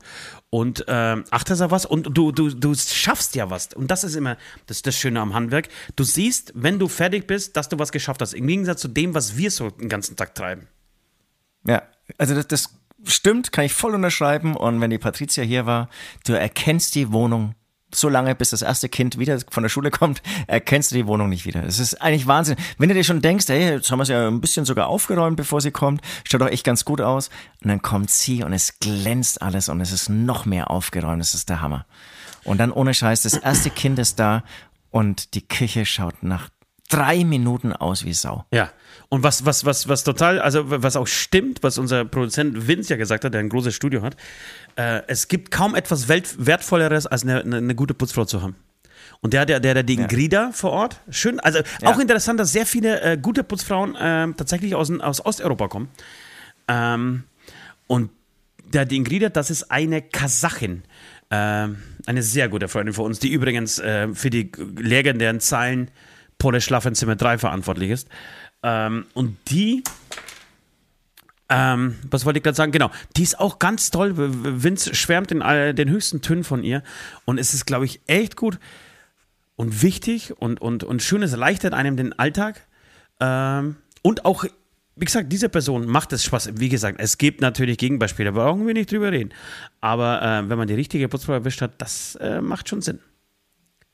B: und ähm, achtest auf was und du, du, du schaffst ja was. Und das ist immer das, das Schöne am Handwerk. Du siehst, wenn du fertig bist, dass du was geschafft hast. Im Gegensatz zu dem, was wir so den ganzen Tag treiben.
C: Ja, also das, das stimmt, kann ich voll unterschreiben. Und wenn die Patricia hier war, du erkennst die Wohnung so lange, bis das erste Kind wieder von der Schule kommt, erkennst du die Wohnung nicht wieder. Das ist eigentlich Wahnsinn. Wenn du dir schon denkst, hey, jetzt haben wir es ja ein bisschen sogar aufgeräumt, bevor sie kommt, schaut doch echt ganz gut aus. Und dann kommt sie und es glänzt alles und es ist noch mehr aufgeräumt. Das ist der Hammer. Und dann ohne Scheiß, das erste Kind ist da und die Küche schaut nach drei Minuten aus wie Sau.
B: Ja. Und was, was, was, was total, also was auch stimmt, was unser Produzent Vince ja gesagt hat, der ein großes Studio hat, äh, es gibt kaum etwas Wertvolleres, als eine, eine, eine gute Putzfrau zu haben. Und der, der, der, der den Grida vor Ort, schön, also auch interessant, dass sehr viele äh, gute Putzfrauen ähm, tatsächlich aus, aus Osteuropa kommen. Ähm, und der den Grida, das ist eine Kasachin. Ähm, eine sehr gute Freundin von uns, die übrigens äh, für die legendären Zeilen Pole Schlafenzimmer 3 verantwortlich ist. Ähm, und die, ähm, was wollte ich gerade sagen? Genau, die ist auch ganz toll. Vince schwärmt in all den höchsten Tönen von ihr. Und es ist, glaube ich, echt gut und wichtig und, und, und schön. Es erleichtert einem den Alltag. Ähm, und auch, wie gesagt, diese Person macht es Spaß. Wie gesagt, es gibt natürlich Gegenbeispiele, brauchen wir nicht drüber reden. Aber äh, wenn man die richtige Putzfrau erwischt hat, das äh, macht schon Sinn.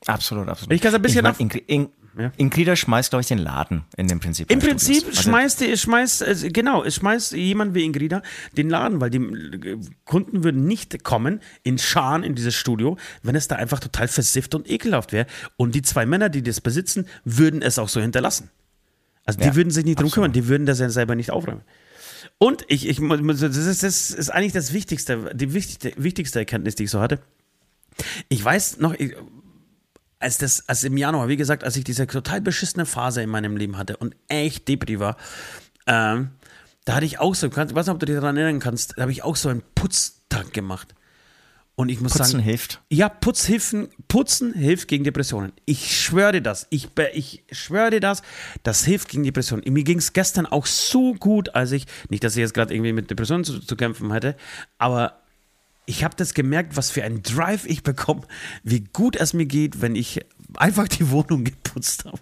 C: Absolut, absolut.
B: Ich kann es ein bisschen
C: mein,
B: auf-
C: Ingrid, In,
B: Ja.
C: Ingrid schmeißt, glaube ich, den Laden in dem Prinzip.
B: Im Prinzip.
C: Also,
B: schmeißt, die- schmeißt, äh, genau, schmeißt jemand wie Ingrida den Laden, weil die äh, Kunden würden nicht kommen in Scharen in dieses Studio, wenn es da einfach total versifft und ekelhaft wäre. Und die zwei Männer, die das besitzen, würden es auch so hinterlassen. Also die
C: Ja,
B: würden sich nicht drum
C: absolut.
B: kümmern, die würden das ja selber nicht aufräumen. Und ich, ich das ist, das ist eigentlich das Wichtigste, die wichtigste, wichtigste Erkenntnis, die ich so hatte. Ich weiß noch, ich, als das, als im Januar, wie gesagt, als ich diese total beschissene Phase in meinem Leben hatte und echt Depri war, ähm, da hatte ich auch so, ich weiß nicht, ob du dich daran erinnern kannst, da habe ich auch so einen Putztag gemacht. Und ich muss
C: Putzen
B: sagen,
C: hilft.
B: ja, Putzhilfen, Putzen hilft gegen Depressionen. Ich schwöre dir das. Ich, ich schwöre dir das. Das hilft gegen Depressionen. Mir ging es gestern auch so gut, als ich, nicht, dass ich jetzt gerade irgendwie mit Depressionen zu, zu kämpfen hätte, aber ich habe das gemerkt, was für einen Drive ich bekomme, wie gut es mir geht, wenn ich einfach die Wohnung geputzt habe.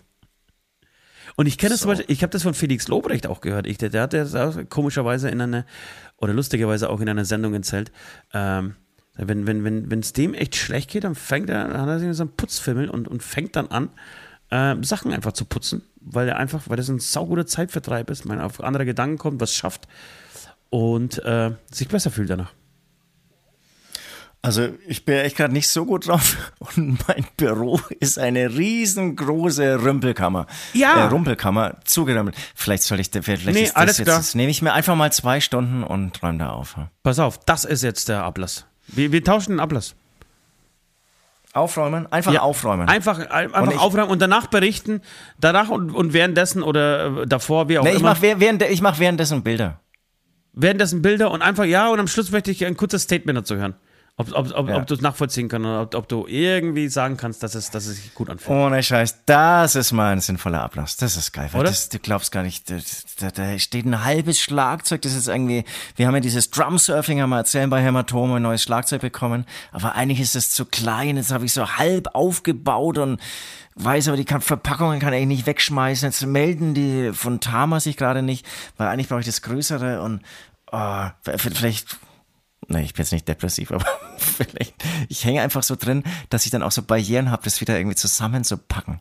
B: Und ich kenne das zum Beispiel, ich habe das von Felix Lobrecht auch gehört. Ich, der, der hat das komischerweise in einer, oder lustigerweise auch in einer Sendung erzählt. Ähm, wenn wenn wenn wenn, es dem echt schlecht geht, dann fängt er, dann hat er sich so einen Putzfimmel und, und fängt dann an, ähm, Sachen einfach zu putzen, weil er einfach, weil das ein sauguter Zeitvertreib ist, man auf andere Gedanken kommt, was schafft und äh, sich besser fühlt danach.
C: Also ich bin echt gerade nicht so gut drauf und mein Büro ist eine riesengroße Rümpelkammer.
B: Ja.
C: Äh, Rumpelkammer, zugerümpelt. Vielleicht soll ich, vielleicht
B: Nee,
C: ist das
B: alles
C: jetzt,
B: klar.
C: das nehme ich mir einfach mal zwei Stunden und räume da auf.
B: Pass auf, das ist jetzt der Ablass. Wir, wir tauschen den Ablass.
C: Aufräumen, einfach
B: Ja,
C: aufräumen.
B: Einfach, einfach
C: Und ich-
B: aufräumen und danach berichten, danach und, und währenddessen oder äh, davor, wie auch
C: nee, ich
B: immer.
C: mache während, ich mach währenddessen Bilder.
B: währenddessen Bilder und einfach, ja, und am Schluss möchte ich ein kurzes Statement dazu hören. Ob, ob, ob,
C: Ja.
B: ob du es nachvollziehen kannst oder ob, ob du irgendwie sagen kannst, dass es, dass es sich gut anfühlt.
C: Ohne Scheiß, das ist mal ein sinnvoller Ablass. Das ist geil. Weil
B: Oder?
C: Das, du glaubst gar nicht, da, da steht ein halbes Schlagzeug, das ist irgendwie, wir haben ja dieses Drumsurfing, haben wir erzählen bei Hämatome, ein neues Schlagzeug bekommen, aber eigentlich ist es zu klein, jetzt habe ich so halb aufgebaut und weiß aber, die kann, Verpackungen kann ich nicht wegschmeißen, jetzt melden die von Tama sich gerade nicht, weil eigentlich brauche ich das Größere und oh, vielleicht Nee, ich bin jetzt nicht depressiv, aber vielleicht. Ich hänge einfach so drin, dass ich dann auch so Barrieren habe, das wieder irgendwie zusammenzupacken.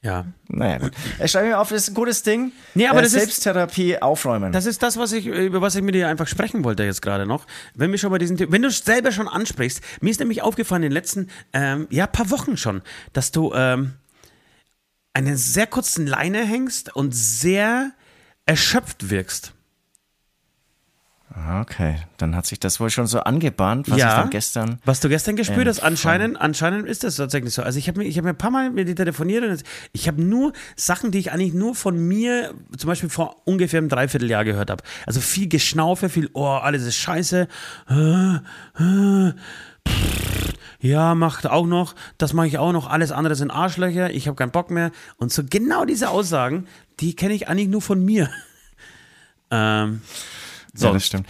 B: Ja.
C: Naja, gut. Ich schreibe mir auf, das ist ein gutes Ding.
B: Nee, aber
C: äh,
B: das ist-
C: Selbsttherapie aufräumen.
B: Das ist das, was ich, über was ich mit dir einfach sprechen wollte jetzt gerade noch. Wenn wir schon bei diesen, wenn du es selber schon ansprichst, mir ist nämlich aufgefallen in den letzten, ähm, ja, paar Wochen schon, dass du ähm, einen sehr kurzen Leine hängst und sehr erschöpft wirkst.
C: Okay, dann hat sich das wohl schon so angebahnt, was ich dann gestern.
B: Was du gestern gespürt
C: ähm,
B: hast, anscheinend, anscheinend ist das tatsächlich so. Also ich habe mir, ich habe mir ein paar Mal mit dir telefoniert und ich habe nur Sachen, die ich eigentlich nur von mir, zum Beispiel vor ungefähr einem Dreivierteljahr gehört habe. Also viel Geschnaufe, viel, oh, alles ist scheiße. Ja, macht auch noch, das mache ich auch noch, alles andere sind Arschlöcher, ich habe keinen Bock mehr. Und so genau diese Aussagen, die kenne ich eigentlich nur von mir. Ähm,
C: Ja,
B: so,
C: das stimmt.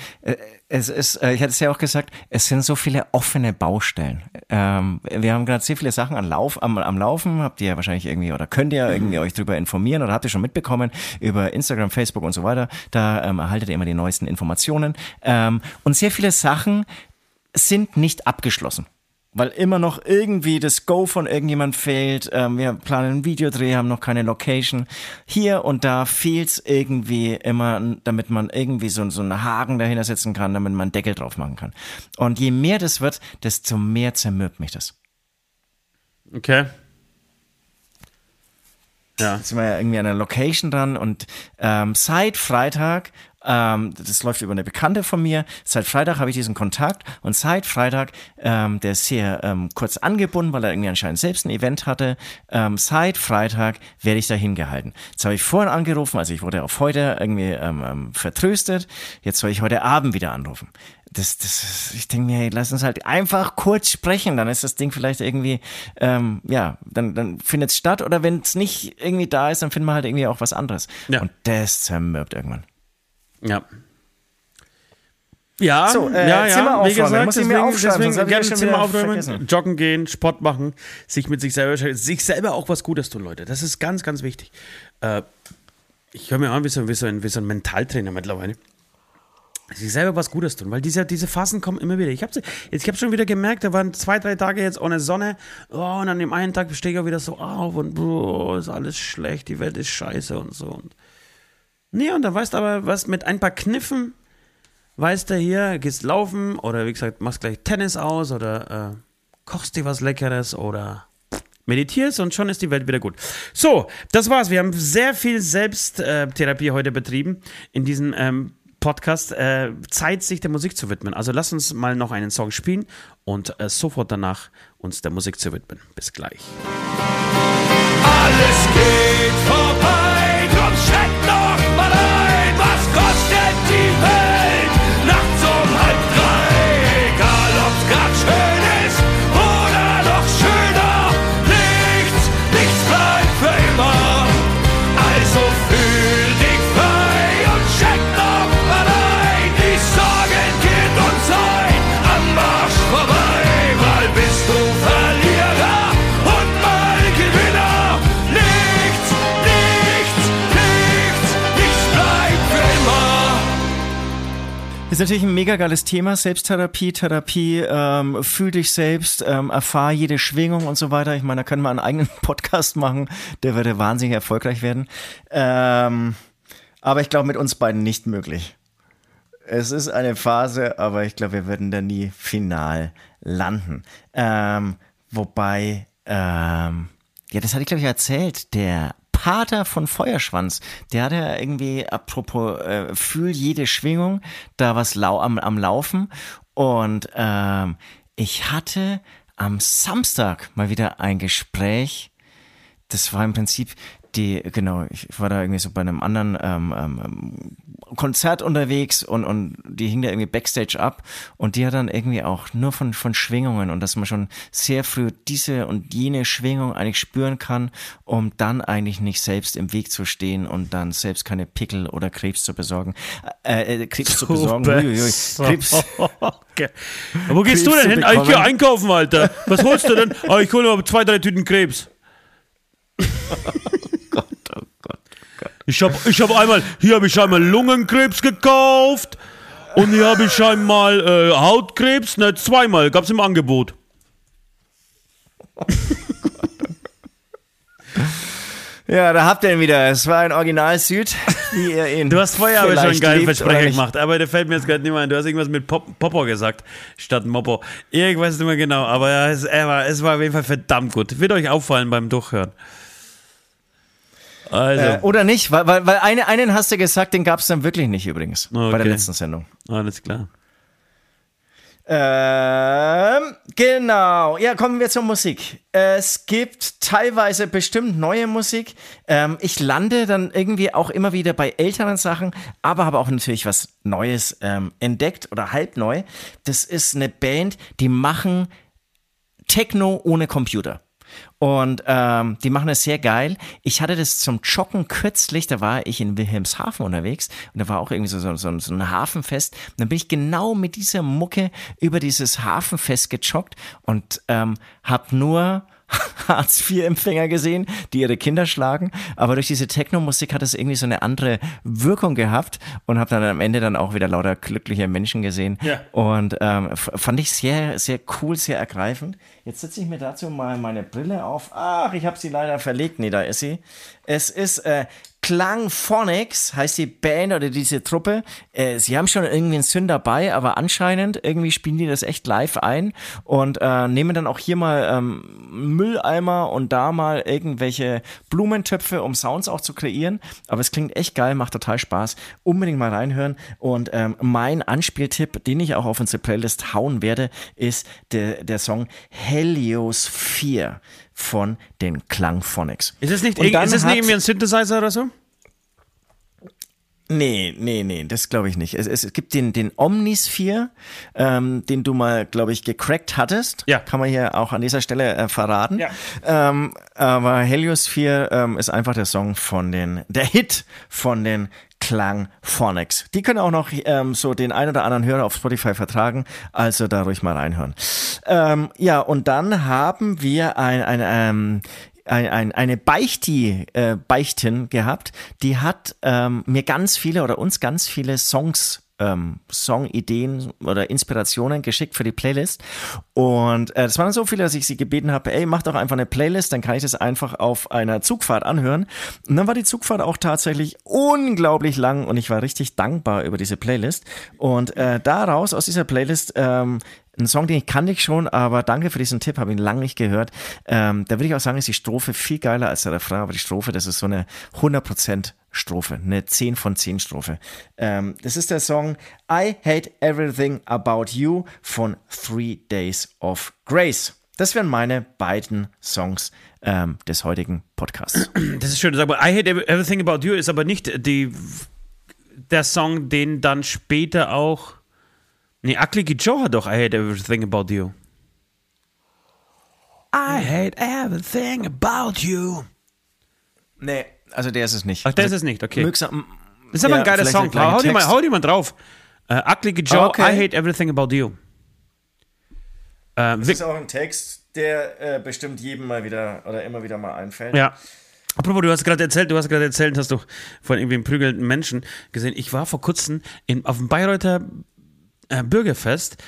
C: Es ist, äh, ich hatte es ja auch gesagt, es sind so viele offene Baustellen. Ähm, wir haben gerade sehr viele Sachen am, Lauf, am, am Laufen, habt ihr ja wahrscheinlich irgendwie oder könnt ihr irgendwie euch drüber informieren oder habt ihr schon mitbekommen über Instagram, Facebook und so weiter. Da ähm, erhaltet ihr immer die neuesten Informationen. Ähm, und sehr viele Sachen sind nicht abgeschlossen. Weil immer noch irgendwie das Go von irgendjemand fehlt. Ähm, wir planen einen Videodreh, haben noch keine Location. Hier und da fehlt's irgendwie immer, damit man irgendwie so, so einen Haken dahinter setzen kann, damit man einen Deckel drauf machen kann. Und je mehr das wird, desto mehr zermürbt mich das.
B: okay. Ja.
C: Jetzt sind wir ja irgendwie an einer Location dran und ähm, seit Freitag, ähm, das läuft über eine Bekannte von mir, seit Freitag habe ich diesen Kontakt und seit Freitag, ähm, der ist sehr ähm, kurz angebunden, weil er irgendwie anscheinend selbst ein Event hatte, ähm, seit Freitag werde ich da hingehalten. Jetzt habe ich vorhin angerufen, also ich wurde auf heute irgendwie ähm, ähm, vertröstet, jetzt soll ich heute Abend wieder anrufen. Das, das, ich denke mir, hey, lass uns halt einfach kurz sprechen, dann ist das Ding vielleicht irgendwie, ähm, ja, dann, dann findet es statt oder wenn es nicht irgendwie da ist, dann finden wir halt irgendwie auch was anderes.
B: Ja.
C: Und das zermürbt irgendwann.
B: Ja. Ja,
C: So, äh,
B: ja, ja,
C: Zimmer
B: wie gesagt,
C: Muss ich mir
B: deswegen,
C: aufschreiben,
B: deswegen gerne Zimmer aufräumen,
C: vergessen.
B: joggen gehen, Sport machen, sich mit sich selber, sich selber auch was Gutes tun, Leute. Das ist ganz, ganz wichtig. Äh, ich höre mir an wie so, wie, so ein, wie so ein Mentaltrainer mittlerweile. Sich selber was Gutes tun, weil diese, diese Phasen kommen immer wieder. Ich habe ich hab schon wieder gemerkt, da waren zwei, drei Tage jetzt ohne Sonne. Oh, und an dem einen Tag stehe ich auch wieder so auf und oh, ist alles schlecht, die Welt ist scheiße und so. Und nee, und dann weißt du aber, was mit ein paar Kniffen, weißt du hier, gehst laufen oder wie gesagt, machst gleich Tennis aus oder äh, kochst dir was Leckeres oder meditierst und schon ist die Welt wieder gut. So, das war's. Wir haben sehr viel Selbsttherapie heute betrieben in diesem ähm, Podcast. Äh, Zeit, sich der Musik zu widmen. Also lass uns mal noch einen Song spielen und äh, sofort danach uns der Musik zu widmen. Bis gleich.
A: Alles geht vorbei, Ist
C: natürlich ein mega geiles Thema, Selbsttherapie, Therapie, ähm, fühl dich selbst, ähm, erfahr jede Schwingung und so weiter. Ich meine, da können wir einen eigenen Podcast machen, der würde wahnsinnig erfolgreich werden. Ähm, aber ich glaube, mit uns beiden nicht möglich. Es ist eine Phase, aber ich glaube, wir werden da nie final landen. Ähm, wobei, ähm, ja, das hatte ich, glaube ich, erzählt, der Pater von Feuerschwanz, der hatte ja irgendwie, apropos, äh, fühl jede Schwingung, da was lau am, am Laufen. Und ähm, ich hatte am Samstag mal wieder ein Gespräch. Das war im Prinzip die, genau, ich war da irgendwie so bei einem anderen ähm, ähm, Konzert unterwegs und, und die hing da irgendwie Backstage ab und die hat dann irgendwie auch nur von, von Schwingungen und dass man schon sehr früh diese und jene Schwingung eigentlich spüren kann, um dann eigentlich nicht selbst im Weg zu stehen und dann selbst keine Pickel oder Krebs zu besorgen. Äh, äh Krebs zu besorgen. Uiuiui. Krebs.
B: Okay. Wo gehst Krebs du denn hin? Ich gehe einkaufen, Alter. Was holst du denn? Ah, ich hole mal zwei, drei Tüten Krebs. Ich habe ich hab einmal, hier habe ich einmal Lungenkrebs gekauft und hier habe ich einmal äh, Hautkrebs, ne, zweimal, gab es im Angebot.
C: Ja, da habt ihr ihn wieder. Es war ein Original Süd,
B: wie ihr ihn. Du hast vorher aber schon einen geilen Versprecher gemacht, aber der fällt mir jetzt gerade nicht mehr ein. Du hast irgendwas mit Pop Popo gesagt, statt Moppo. Irgendwas nicht mehr genau, aber ja, es, es, war, auf jeden Fall verdammt gut. Wird euch auffallen beim Durchhören.
C: Also. Äh, oder nicht, weil, weil, weil eine, einen hast du gesagt, den gab es dann wirklich nicht übrigens okay. bei der letzten Sendung.
B: Alles klar.
C: Ähm, genau. Ja, kommen wir zur Musik. Es gibt teilweise bestimmt neue Musik. Ähm, ich lande dann irgendwie auch immer wieder bei älteren Sachen, aber habe auch natürlich was Neues ähm, entdeckt oder halb neu. Das ist eine Band, die machen Techno ohne Computer. Und ähm, die machen es sehr geil. Ich hatte das zum Joggen kürzlich, da war ich in Wilhelmshaven unterwegs und da war auch irgendwie so, so, so, so ein Hafenfest. Und dann bin ich genau mit dieser Mucke über dieses Hafenfest gejoggt und ähm, habe nur Hartz-IV-Empfänger gesehen, die ihre Kinder schlagen. Aber durch diese Techno-Musik hat es irgendwie so eine andere Wirkung gehabt und habe dann am Ende dann auch wieder lauter glückliche Menschen gesehen. Ja. Und ähm, fand ich sehr, sehr cool, sehr ergreifend. Jetzt setze ich mir dazu mal meine Brille auf. Ach, ich habe sie leider verlegt. Nee, da ist sie. Es ist äh, Klangphonics heißt die Band oder diese Truppe. Äh, sie haben schon irgendwie einen Sinn dabei, aber anscheinend irgendwie spielen die das echt live ein und äh, nehmen dann auch hier mal ähm, Mülleimer und da mal irgendwelche Blumentöpfe, um Sounds auch zu kreieren. Aber es klingt echt geil, macht total Spaß. Unbedingt mal reinhören. Und ähm, mein Anspieltipp, den ich auch auf unsere Playlist hauen werde, ist der, der Song Helios 4 von den Klangphonics.
B: Ist es nicht, ist es nicht irgendwie ein Synthesizer oder so?
C: Nee, nee, nee, das glaube ich nicht. Es, es, gibt den, den Omnisphere, ähm, den du mal, glaube ich, gecrackt hattest. Ja. Kann man hier auch an dieser Stelle äh, verraten. Ja. Ähm, aber Heliosphere ähm, ist einfach der Song von den, der Hit von den Klang Phonics. Die können auch noch ähm, so den ein oder anderen Hörer auf Spotify vertragen, also da ruhig mal reinhören. Ähm, ja, und dann haben wir ein, ein, ähm, ein, ein, eine Beichti, äh, Beichtin gehabt, die hat ähm, mir ganz viele oder uns ganz viele Songs ähm, Songideen oder Inspirationen geschickt für die Playlist. Und äh, das waren so viele, dass ich sie gebeten habe, ey, mach doch einfach eine Playlist, dann kann ich das einfach auf einer Zugfahrt anhören. Und dann war die Zugfahrt auch tatsächlich unglaublich lang und ich war richtig dankbar über diese Playlist. Und äh, daraus, aus dieser Playlist, ähm, ein Song, den ich kannte ich schon, aber danke für diesen Tipp, habe ihn lange nicht gehört. Ähm, da würde ich auch sagen, ist die Strophe viel geiler als der Refrain, aber die Strophe, das ist so eine 100% Strophe, eine 10 von 10 Strophe. Ähm, das ist der Song I Hate Everything About You von Three Days of Grace. Das wären meine beiden Songs ähm, des heutigen Podcasts.
B: Das ist schön, aber I Hate Everything About You ist aber nicht die, der Song, den dann später auch. Nee, Ugly Joe hat doch I Hate Everything About You. I hate everything about you.
C: Nee, also der ist es nicht.
B: Ach, der
C: also,
B: ist es nicht, okay. das ist aber ja, ein geiler Song. Hau dir, mal, hau dir mal drauf. Uh, Ugly Joe, okay. I hate everything about you.
C: Uh, das ist auch ein Text, der äh, bestimmt jedem mal wieder oder immer wieder mal einfällt.
B: Ja. Apropos, du hast gerade erzählt, du hast gerade erzählt, hast du von irgendwie einem prügelnden Menschen gesehen. Ich war vor kurzem in, auf dem Bayreuther äh, Bürgerfest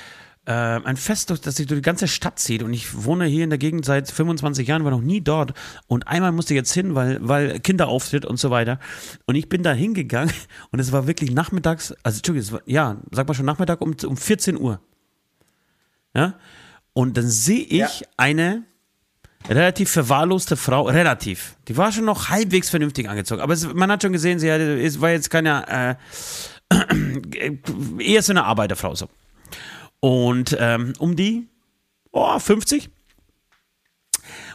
B: äh, ein Fest, das sich durch die ganze Stadt zieht. Und ich wohne hier in der Gegend seit 25 Jahren, war noch nie dort. Und einmal musste ich jetzt hin, weil, weil Kinderauftritt und so weiter. Und ich bin da hingegangen und es war wirklich nachmittags, also Entschuldigung, es war, ja, sag mal schon Nachmittag um, um 14 Uhr. Ja. Und dann sehe ich ja. eine relativ verwahrloste Frau, relativ. Die war schon noch halbwegs vernünftig angezogen. Aber es, man hat schon gesehen, sie war jetzt keine, äh, eher so eine Arbeiterfrau so. Und ähm, um die oh, 50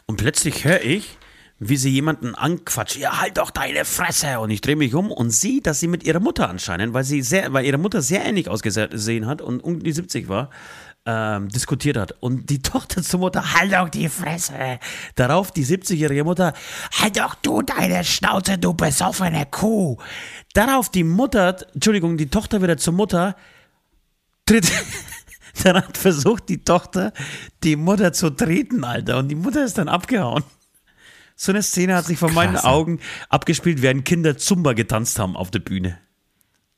B: Und plötzlich höre ich, wie sie jemanden anquatscht. Ja, halt doch deine Fresse! Und ich drehe mich um und sehe, dass sie mit ihrer Mutter anscheinend, weil sie sehr, weil ihre Mutter sehr ähnlich ausgesehen hat und um die 70 war, ähm, diskutiert hat. Und die Tochter zur Mutter, halt doch die Fresse! Darauf die 70-jährige Mutter, halt doch du deine Schnauze, du besoffene Kuh! Darauf die Mutter, Entschuldigung, die Tochter wieder zur Mutter, tritt. Dann hat versucht die Tochter, die Mutter zu treten, Alter. Und die Mutter ist dann abgehauen. So eine Szene hat sich vor meinen
C: Krass.
B: Augen abgespielt, während Kinder Zumba getanzt haben auf der Bühne.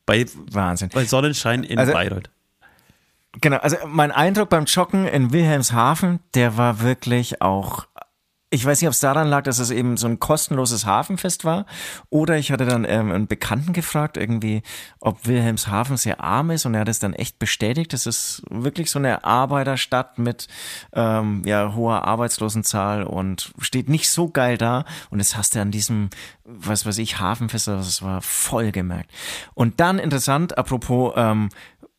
B: Bei,
C: Wahnsinn.
B: bei Sonnenschein in
C: Also-
B: Bayreuth.
C: Genau, also mein Eindruck beim Joggen in Wilhelmshaven, der war wirklich auch. Ich weiß nicht, ob es daran lag, dass es eben so ein kostenloses Hafenfest war. Oder ich hatte dann ähm, einen Bekannten gefragt, irgendwie, ob Wilhelmshaven sehr arm ist. Und er hat es dann echt bestätigt. Das ist wirklich so eine Arbeiterstadt mit ähm, ja, hoher Arbeitslosenzahl und steht nicht so geil da. Und das hast du an diesem, was weiß ich, Hafenfest, das war voll gemerkt. Und dann interessant, apropos ähm,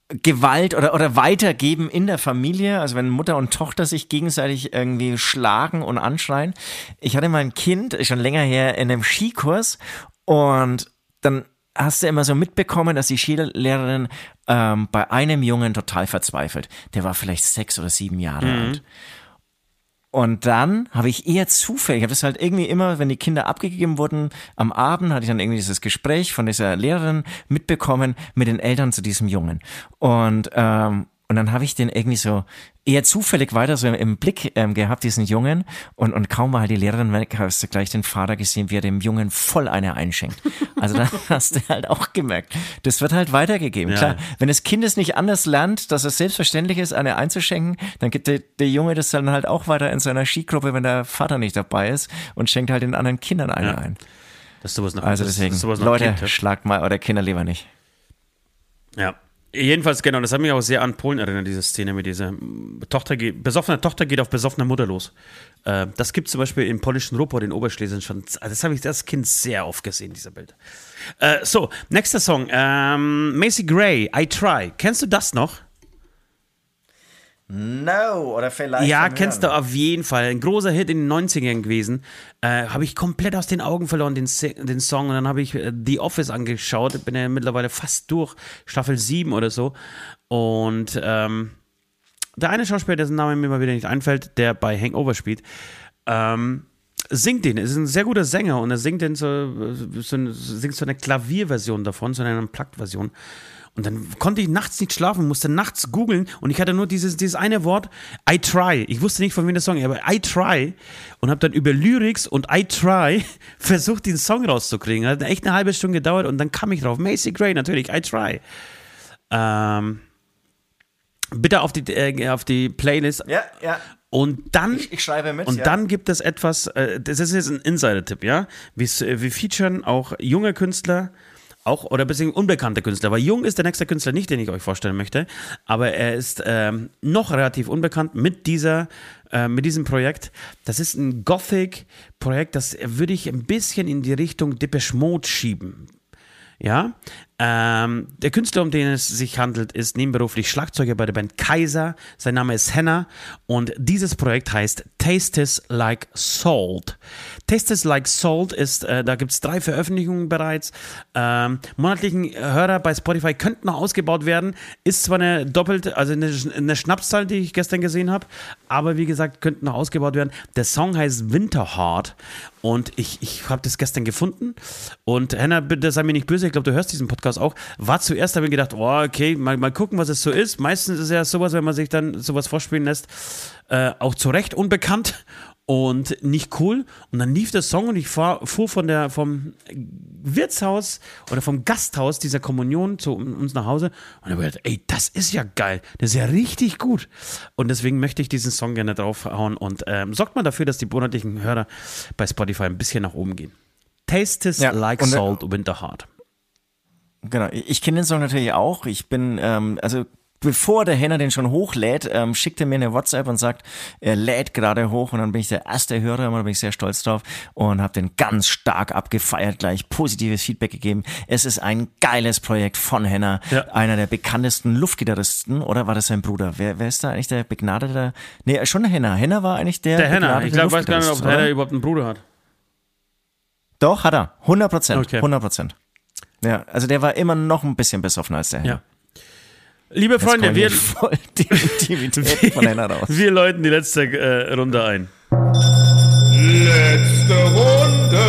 C: Gewalt oder, oder weitergeben in der Familie, also wenn Mutter und Tochter sich gegenseitig irgendwie schlagen und anschreien. Ich hatte mal ein Kind, schon länger her, in einem Skikurs und dann hast du immer so mitbekommen, dass die Skilehrerin ähm, bei einem Jungen total verzweifelt. Der war vielleicht sechs oder sieben Jahre alt. Und dann habe ich eher zufällig, ich habe das halt irgendwie immer, wenn die Kinder abgegeben wurden, am Abend hatte ich dann irgendwie dieses Gespräch von dieser Lehrerin mitbekommen mit den Eltern zu diesem Jungen. Und, ähm, und dann habe ich den irgendwie so eher zufällig weiter so im Blick ähm, gehabt, diesen Jungen. Und, und kaum war halt die Lehrerin weg, hast du gleich den Vater gesehen, wie er dem Jungen voll eine einschenkt. Also da hast du halt auch gemerkt, das wird halt weitergegeben.
B: Ja.
C: Klar, wenn das Kind es nicht anders lernt, dass es selbstverständlich ist, eine einzuschenken, dann gibt der, der Junge das dann halt auch weiter in seiner Skigruppe, wenn der Vater nicht dabei ist und schenkt halt den anderen Kindern eine
B: Ja.
C: ein.
B: Dass sowas noch,
C: Also deswegen,
B: sowas noch
C: Leute,
B: ja.
C: schlagt mal eure Kinder lieber nicht.
B: Ja. Jedenfalls, genau, das hat mich auch sehr an Polen erinnert, diese Szene mit dieser Tochter, geht- besoffene Tochter geht auf besoffene Mutter los. Äh, das gibt es zum Beispiel im polnischen Ruhrpott in Oberschlesien schon. Also Das habe ich das Kind sehr oft gesehen, diese Bild. Äh, so, nächster Song. Ähm, Macy Gray, I Try. Kennst du das noch?
C: No, oder vielleicht.
B: Ja, kennst du auf jeden Fall. Ein großer Hit in den 90ern gewesen. Äh, habe ich komplett aus den Augen verloren, den, den Song. Und dann habe ich äh, The Office angeschaut. Bin ja mittlerweile fast durch. Staffel 7 oder so. Und ähm, der eine Schauspieler, dessen Name mir mal wieder nicht einfällt, der bei Hangover spielt, ähm, singt den. Ist ein sehr guter Sänger und er singt den so, so, eine- singt so eine Klavierversion davon, so eine Unplugged-Version. Und dann konnte ich nachts nicht schlafen, musste nachts googeln und ich hatte nur dieses, dieses eine Wort, I try. Ich wusste nicht, von wem der Song ist, aber I try. Und habe dann über Lyrics und I try versucht, den Song rauszukriegen. Hat echt eine halbe Stunde gedauert und dann kam ich drauf. Macy Gray, natürlich, I try. Ähm, bitte auf die, äh, auf die Playlist.
C: Ja, ja.
B: Und dann,
C: Ich, ich schreibe mit.
B: und
C: ja.
B: dann gibt es etwas, äh, das ist jetzt ein Insider-Tipp, ja. Wir, äh, wir featuren auch junge Künstler, auch oder bisschen unbekannte Künstler, weil jung ist der nächste Künstler nicht, den ich euch vorstellen möchte, aber er ist ähm, noch relativ unbekannt mit dieser, äh, mit diesem Projekt. Das ist ein Gothic-Projekt, das würde ich ein bisschen in die Richtung Depeche Mode schieben. Ja, ähm, der Künstler, um den es sich handelt, ist nebenberuflich Schlagzeuger bei der Band Kaiser. Sein Name ist Henna und dieses Projekt heißt Tastes Like Salt. Tastes Like Salt ist, äh, da gibt es drei Veröffentlichungen bereits. Ähm, monatlichen Hörer bei Spotify könnten noch ausgebaut werden. Ist zwar eine doppelte, also eine, eine Schnapszahl, die ich gestern gesehen habe, aber wie gesagt, könnten noch ausgebaut werden. Der Song heißt Winterheart und ich, ich habe das gestern gefunden. Und Henna, bitte sei mir nicht böse, ich glaube, du hörst diesen Podcast auch. War zuerst, habe ich gedacht, oh, okay, mal, mal gucken, was es so ist. Meistens ist ja sowas, wenn man sich dann sowas vorspielen lässt, äh, auch zu Recht unbekannt und nicht cool. Und dann lief der Song und ich fahr, fuhr von der, vom Wirtshaus oder vom Gasthaus dieser Kommunion zu uns nach Hause und habe gedacht, ey, das ist ja geil. Das ist ja richtig gut. Und deswegen möchte ich diesen Song gerne draufhauen und ähm, sorgt mal dafür, dass die monatlichen Hörer bei Spotify ein bisschen nach oben gehen. Tastes
C: Ja,
B: like
C: äh,
B: salt, winter heart.
C: Genau, ich kenne den Song natürlich auch. Ich bin, ähm, also bevor der Henner den schon hochlädt, ähm, schickt er mir eine WhatsApp und sagt, er lädt gerade hoch und dann bin ich der erste Hörer und da bin ich sehr stolz drauf und habe den ganz stark abgefeiert, gleich positives Feedback gegeben. Es ist ein geiles Projekt von Henner,
B: Ja.
C: einer der bekanntesten Luftgitarristen, oder war das sein Bruder? Wer, wer ist da eigentlich der begnadete? Nee, schon Henner. Henner war eigentlich der
B: Der Henner. Ich glaube, weiß gar nicht, ob Henner überhaupt einen Bruder hat.
C: Doch, hat er. 100 Prozent.
B: Okay.
C: 100 Prozent. Ja, also der war immer noch ein bisschen besoffen als der Henner.
B: Ja. Liebe Freunde, wir,
C: raus.
B: wir läuten die letzte äh, Runde ein.
A: Letzte Runde.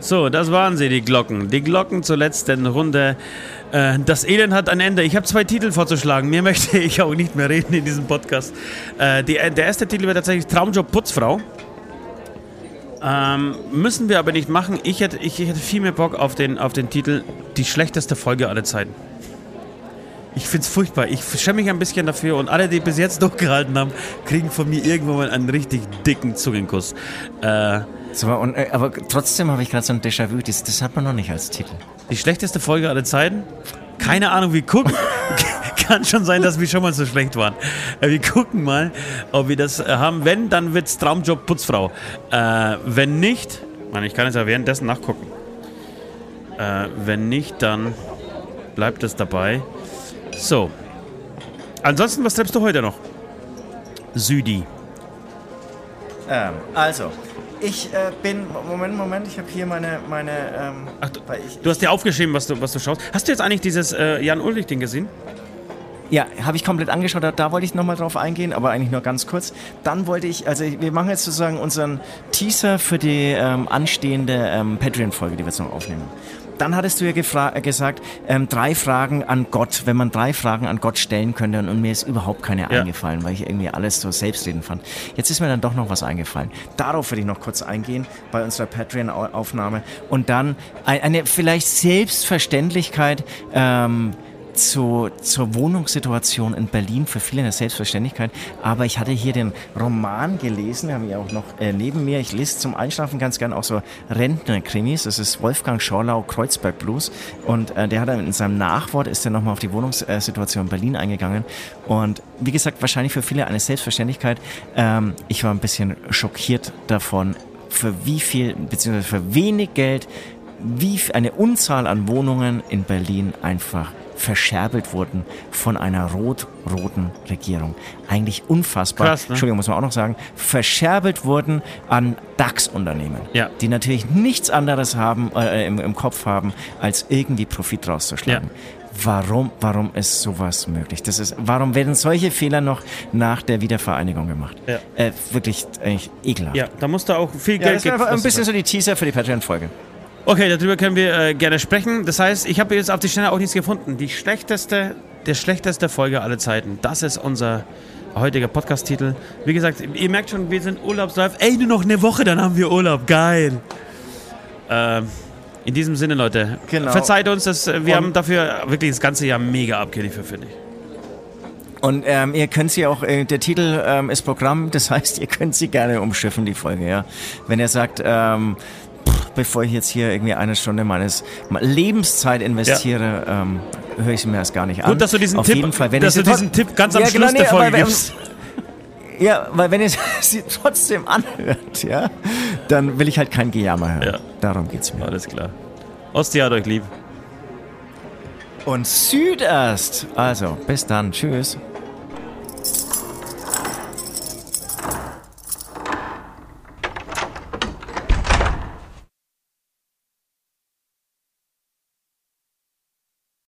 B: So, das waren sie, die Glocken. Die Glocken zur letzten Runde. Äh, Das Elend hat ein Ende. Ich habe zwei Titel vorzuschlagen. Mehr möchte ich auch nicht mehr reden in diesem Podcast. Äh, die, der erste Titel wäre tatsächlich Traumjob Putzfrau. Ähm, müssen wir aber nicht machen. Ich hätte, ich hätte viel mehr Bock auf den, auf den Titel Die schlechteste Folge aller Zeiten. Ich find's furchtbar. Ich schäme mich ein bisschen dafür und alle, die bis jetzt durchgehalten haben, kriegen von mir irgendwann mal einen richtig dicken Zungenkuss. Äh,
C: So, und, äh, aber trotzdem habe ich gerade so ein Déjà-vu, das, das hat man noch nicht als Titel.
B: Die schlechteste Folge aller Zeiten? Keine Ahnung, wir gucken. Kann schon sein, dass wir schon mal so schlecht waren. Äh, Wir gucken mal, ob wir das äh, haben. Wenn, dann wird's Traumjob Putzfrau. Äh, wenn nicht, Mann, ich kann jetzt ja währenddessen nachgucken. Äh, wenn nicht, dann bleibt es dabei. So. Ansonsten, was treibst du heute noch? Südi.
C: Ähm, also, ich äh, bin, Moment, Moment, ich habe hier meine, meine, ähm,
B: Ach, du,
C: ich,
B: du hast dir aufgeschrieben, was du, was du schaust. Hast du jetzt eigentlich dieses äh, Jan-Ulrich-Ding gesehen?
C: Ja, habe ich komplett angeschaut, da, da wollte ich nochmal drauf eingehen, aber eigentlich nur ganz kurz. Dann wollte ich, also wir machen jetzt sozusagen unseren Teaser für die ähm, anstehende ähm, Patreon-Folge, die wir jetzt noch aufnehmen. Dann hattest du ja gefra- äh, gesagt, ähm, drei Fragen an Gott, wenn man drei Fragen an Gott stellen könnte und, mir ist überhaupt keine
B: Ja.
C: eingefallen, weil ich irgendwie alles so selbstredend fand. Jetzt ist mir dann doch noch was eingefallen. Darauf würde ich noch kurz eingehen bei unserer Patreon-Aufnahme und dann ein- eine vielleicht Selbstverständlichkeit, ähm, zu, zur Wohnungssituation in Berlin für viele eine Selbstverständlichkeit. Aber ich hatte hier den Roman gelesen, habe ich auch noch äh, neben mir. Ich lese zum Einschlafen ganz gern auch so Rentner-Krimis. Das ist Wolfgang Schorlau, Kreuzberg Blues. Und äh, der hat dann in seinem Nachwort ist er nochmal auf die Wohnungssituation in Berlin eingegangen. Und wie gesagt, wahrscheinlich für viele eine Selbstverständlichkeit. Ähm, ich war ein bisschen schockiert davon, für wie viel, beziehungsweise für wenig Geld, wie eine Unzahl an Wohnungen in Berlin einfach verscherbelt wurden von einer rot-roten Regierung. Eigentlich unfassbar.
B: Krass, ne?
C: Entschuldigung, muss man auch noch sagen. Verscherbelt wurden an DAX-Unternehmen,
B: Ja.
C: die natürlich nichts anderes haben, äh, im, im Kopf haben, als irgendwie Profit rauszuschlagen. Warum, warum ist sowas möglich? Das ist, warum werden solche Fehler noch nach der Wiedervereinigung gemacht?
B: Ja.
C: Äh, wirklich eigentlich ekelhaft.
B: Ja, da musst du auch viel
C: Ja,
B: Geld
C: das wäre einfach ein bisschen so die Teaser für die Patreon-Folge.
B: Okay, darüber können wir äh, gerne sprechen. Das heißt, ich habe jetzt auf die Schnelle auch nichts gefunden. Die schlechteste, der schlechteste Folge aller Zeiten. Das ist unser heutiger Podcast-Titel. Wie gesagt, ihr merkt schon, wir sind urlaubsreif. Ey, nur noch eine Woche, dann haben wir Urlaub. Geil. Ähm, in diesem Sinne, Leute,
C: Genau.
B: verzeiht uns, dass wir
C: Und-
B: haben dafür wirklich das ganze Jahr mega abgeliefert, finde ich.
C: Und ähm, ihr könnt sie auch, äh, der Titel ähm, ist Programm, das heißt, ihr könnt sie gerne umschiffen, die Folge, ja. Wenn ihr sagt, ähm, bevor ich jetzt hier irgendwie eine Stunde meines Lebenszeit investiere, ähm, höre ich sie mir erst gar nicht an.
B: Gut, dass du diesen
C: Auf
B: Tipp,
C: jeden Fall, wenn
B: dass du diesen Tipp ganz am
C: Ja,
B: Schluss
C: genau,
B: der Folge gibst.
C: Ja, weil wenn ihr sie trotzdem anhört, ja, dann will ich halt kein Gejammer hören.
B: Ja.
C: Darum geht's mir.
B: Alles klar. Ostia hat euch lieb.
C: Und Süderst. Also, bis dann. Tschüss.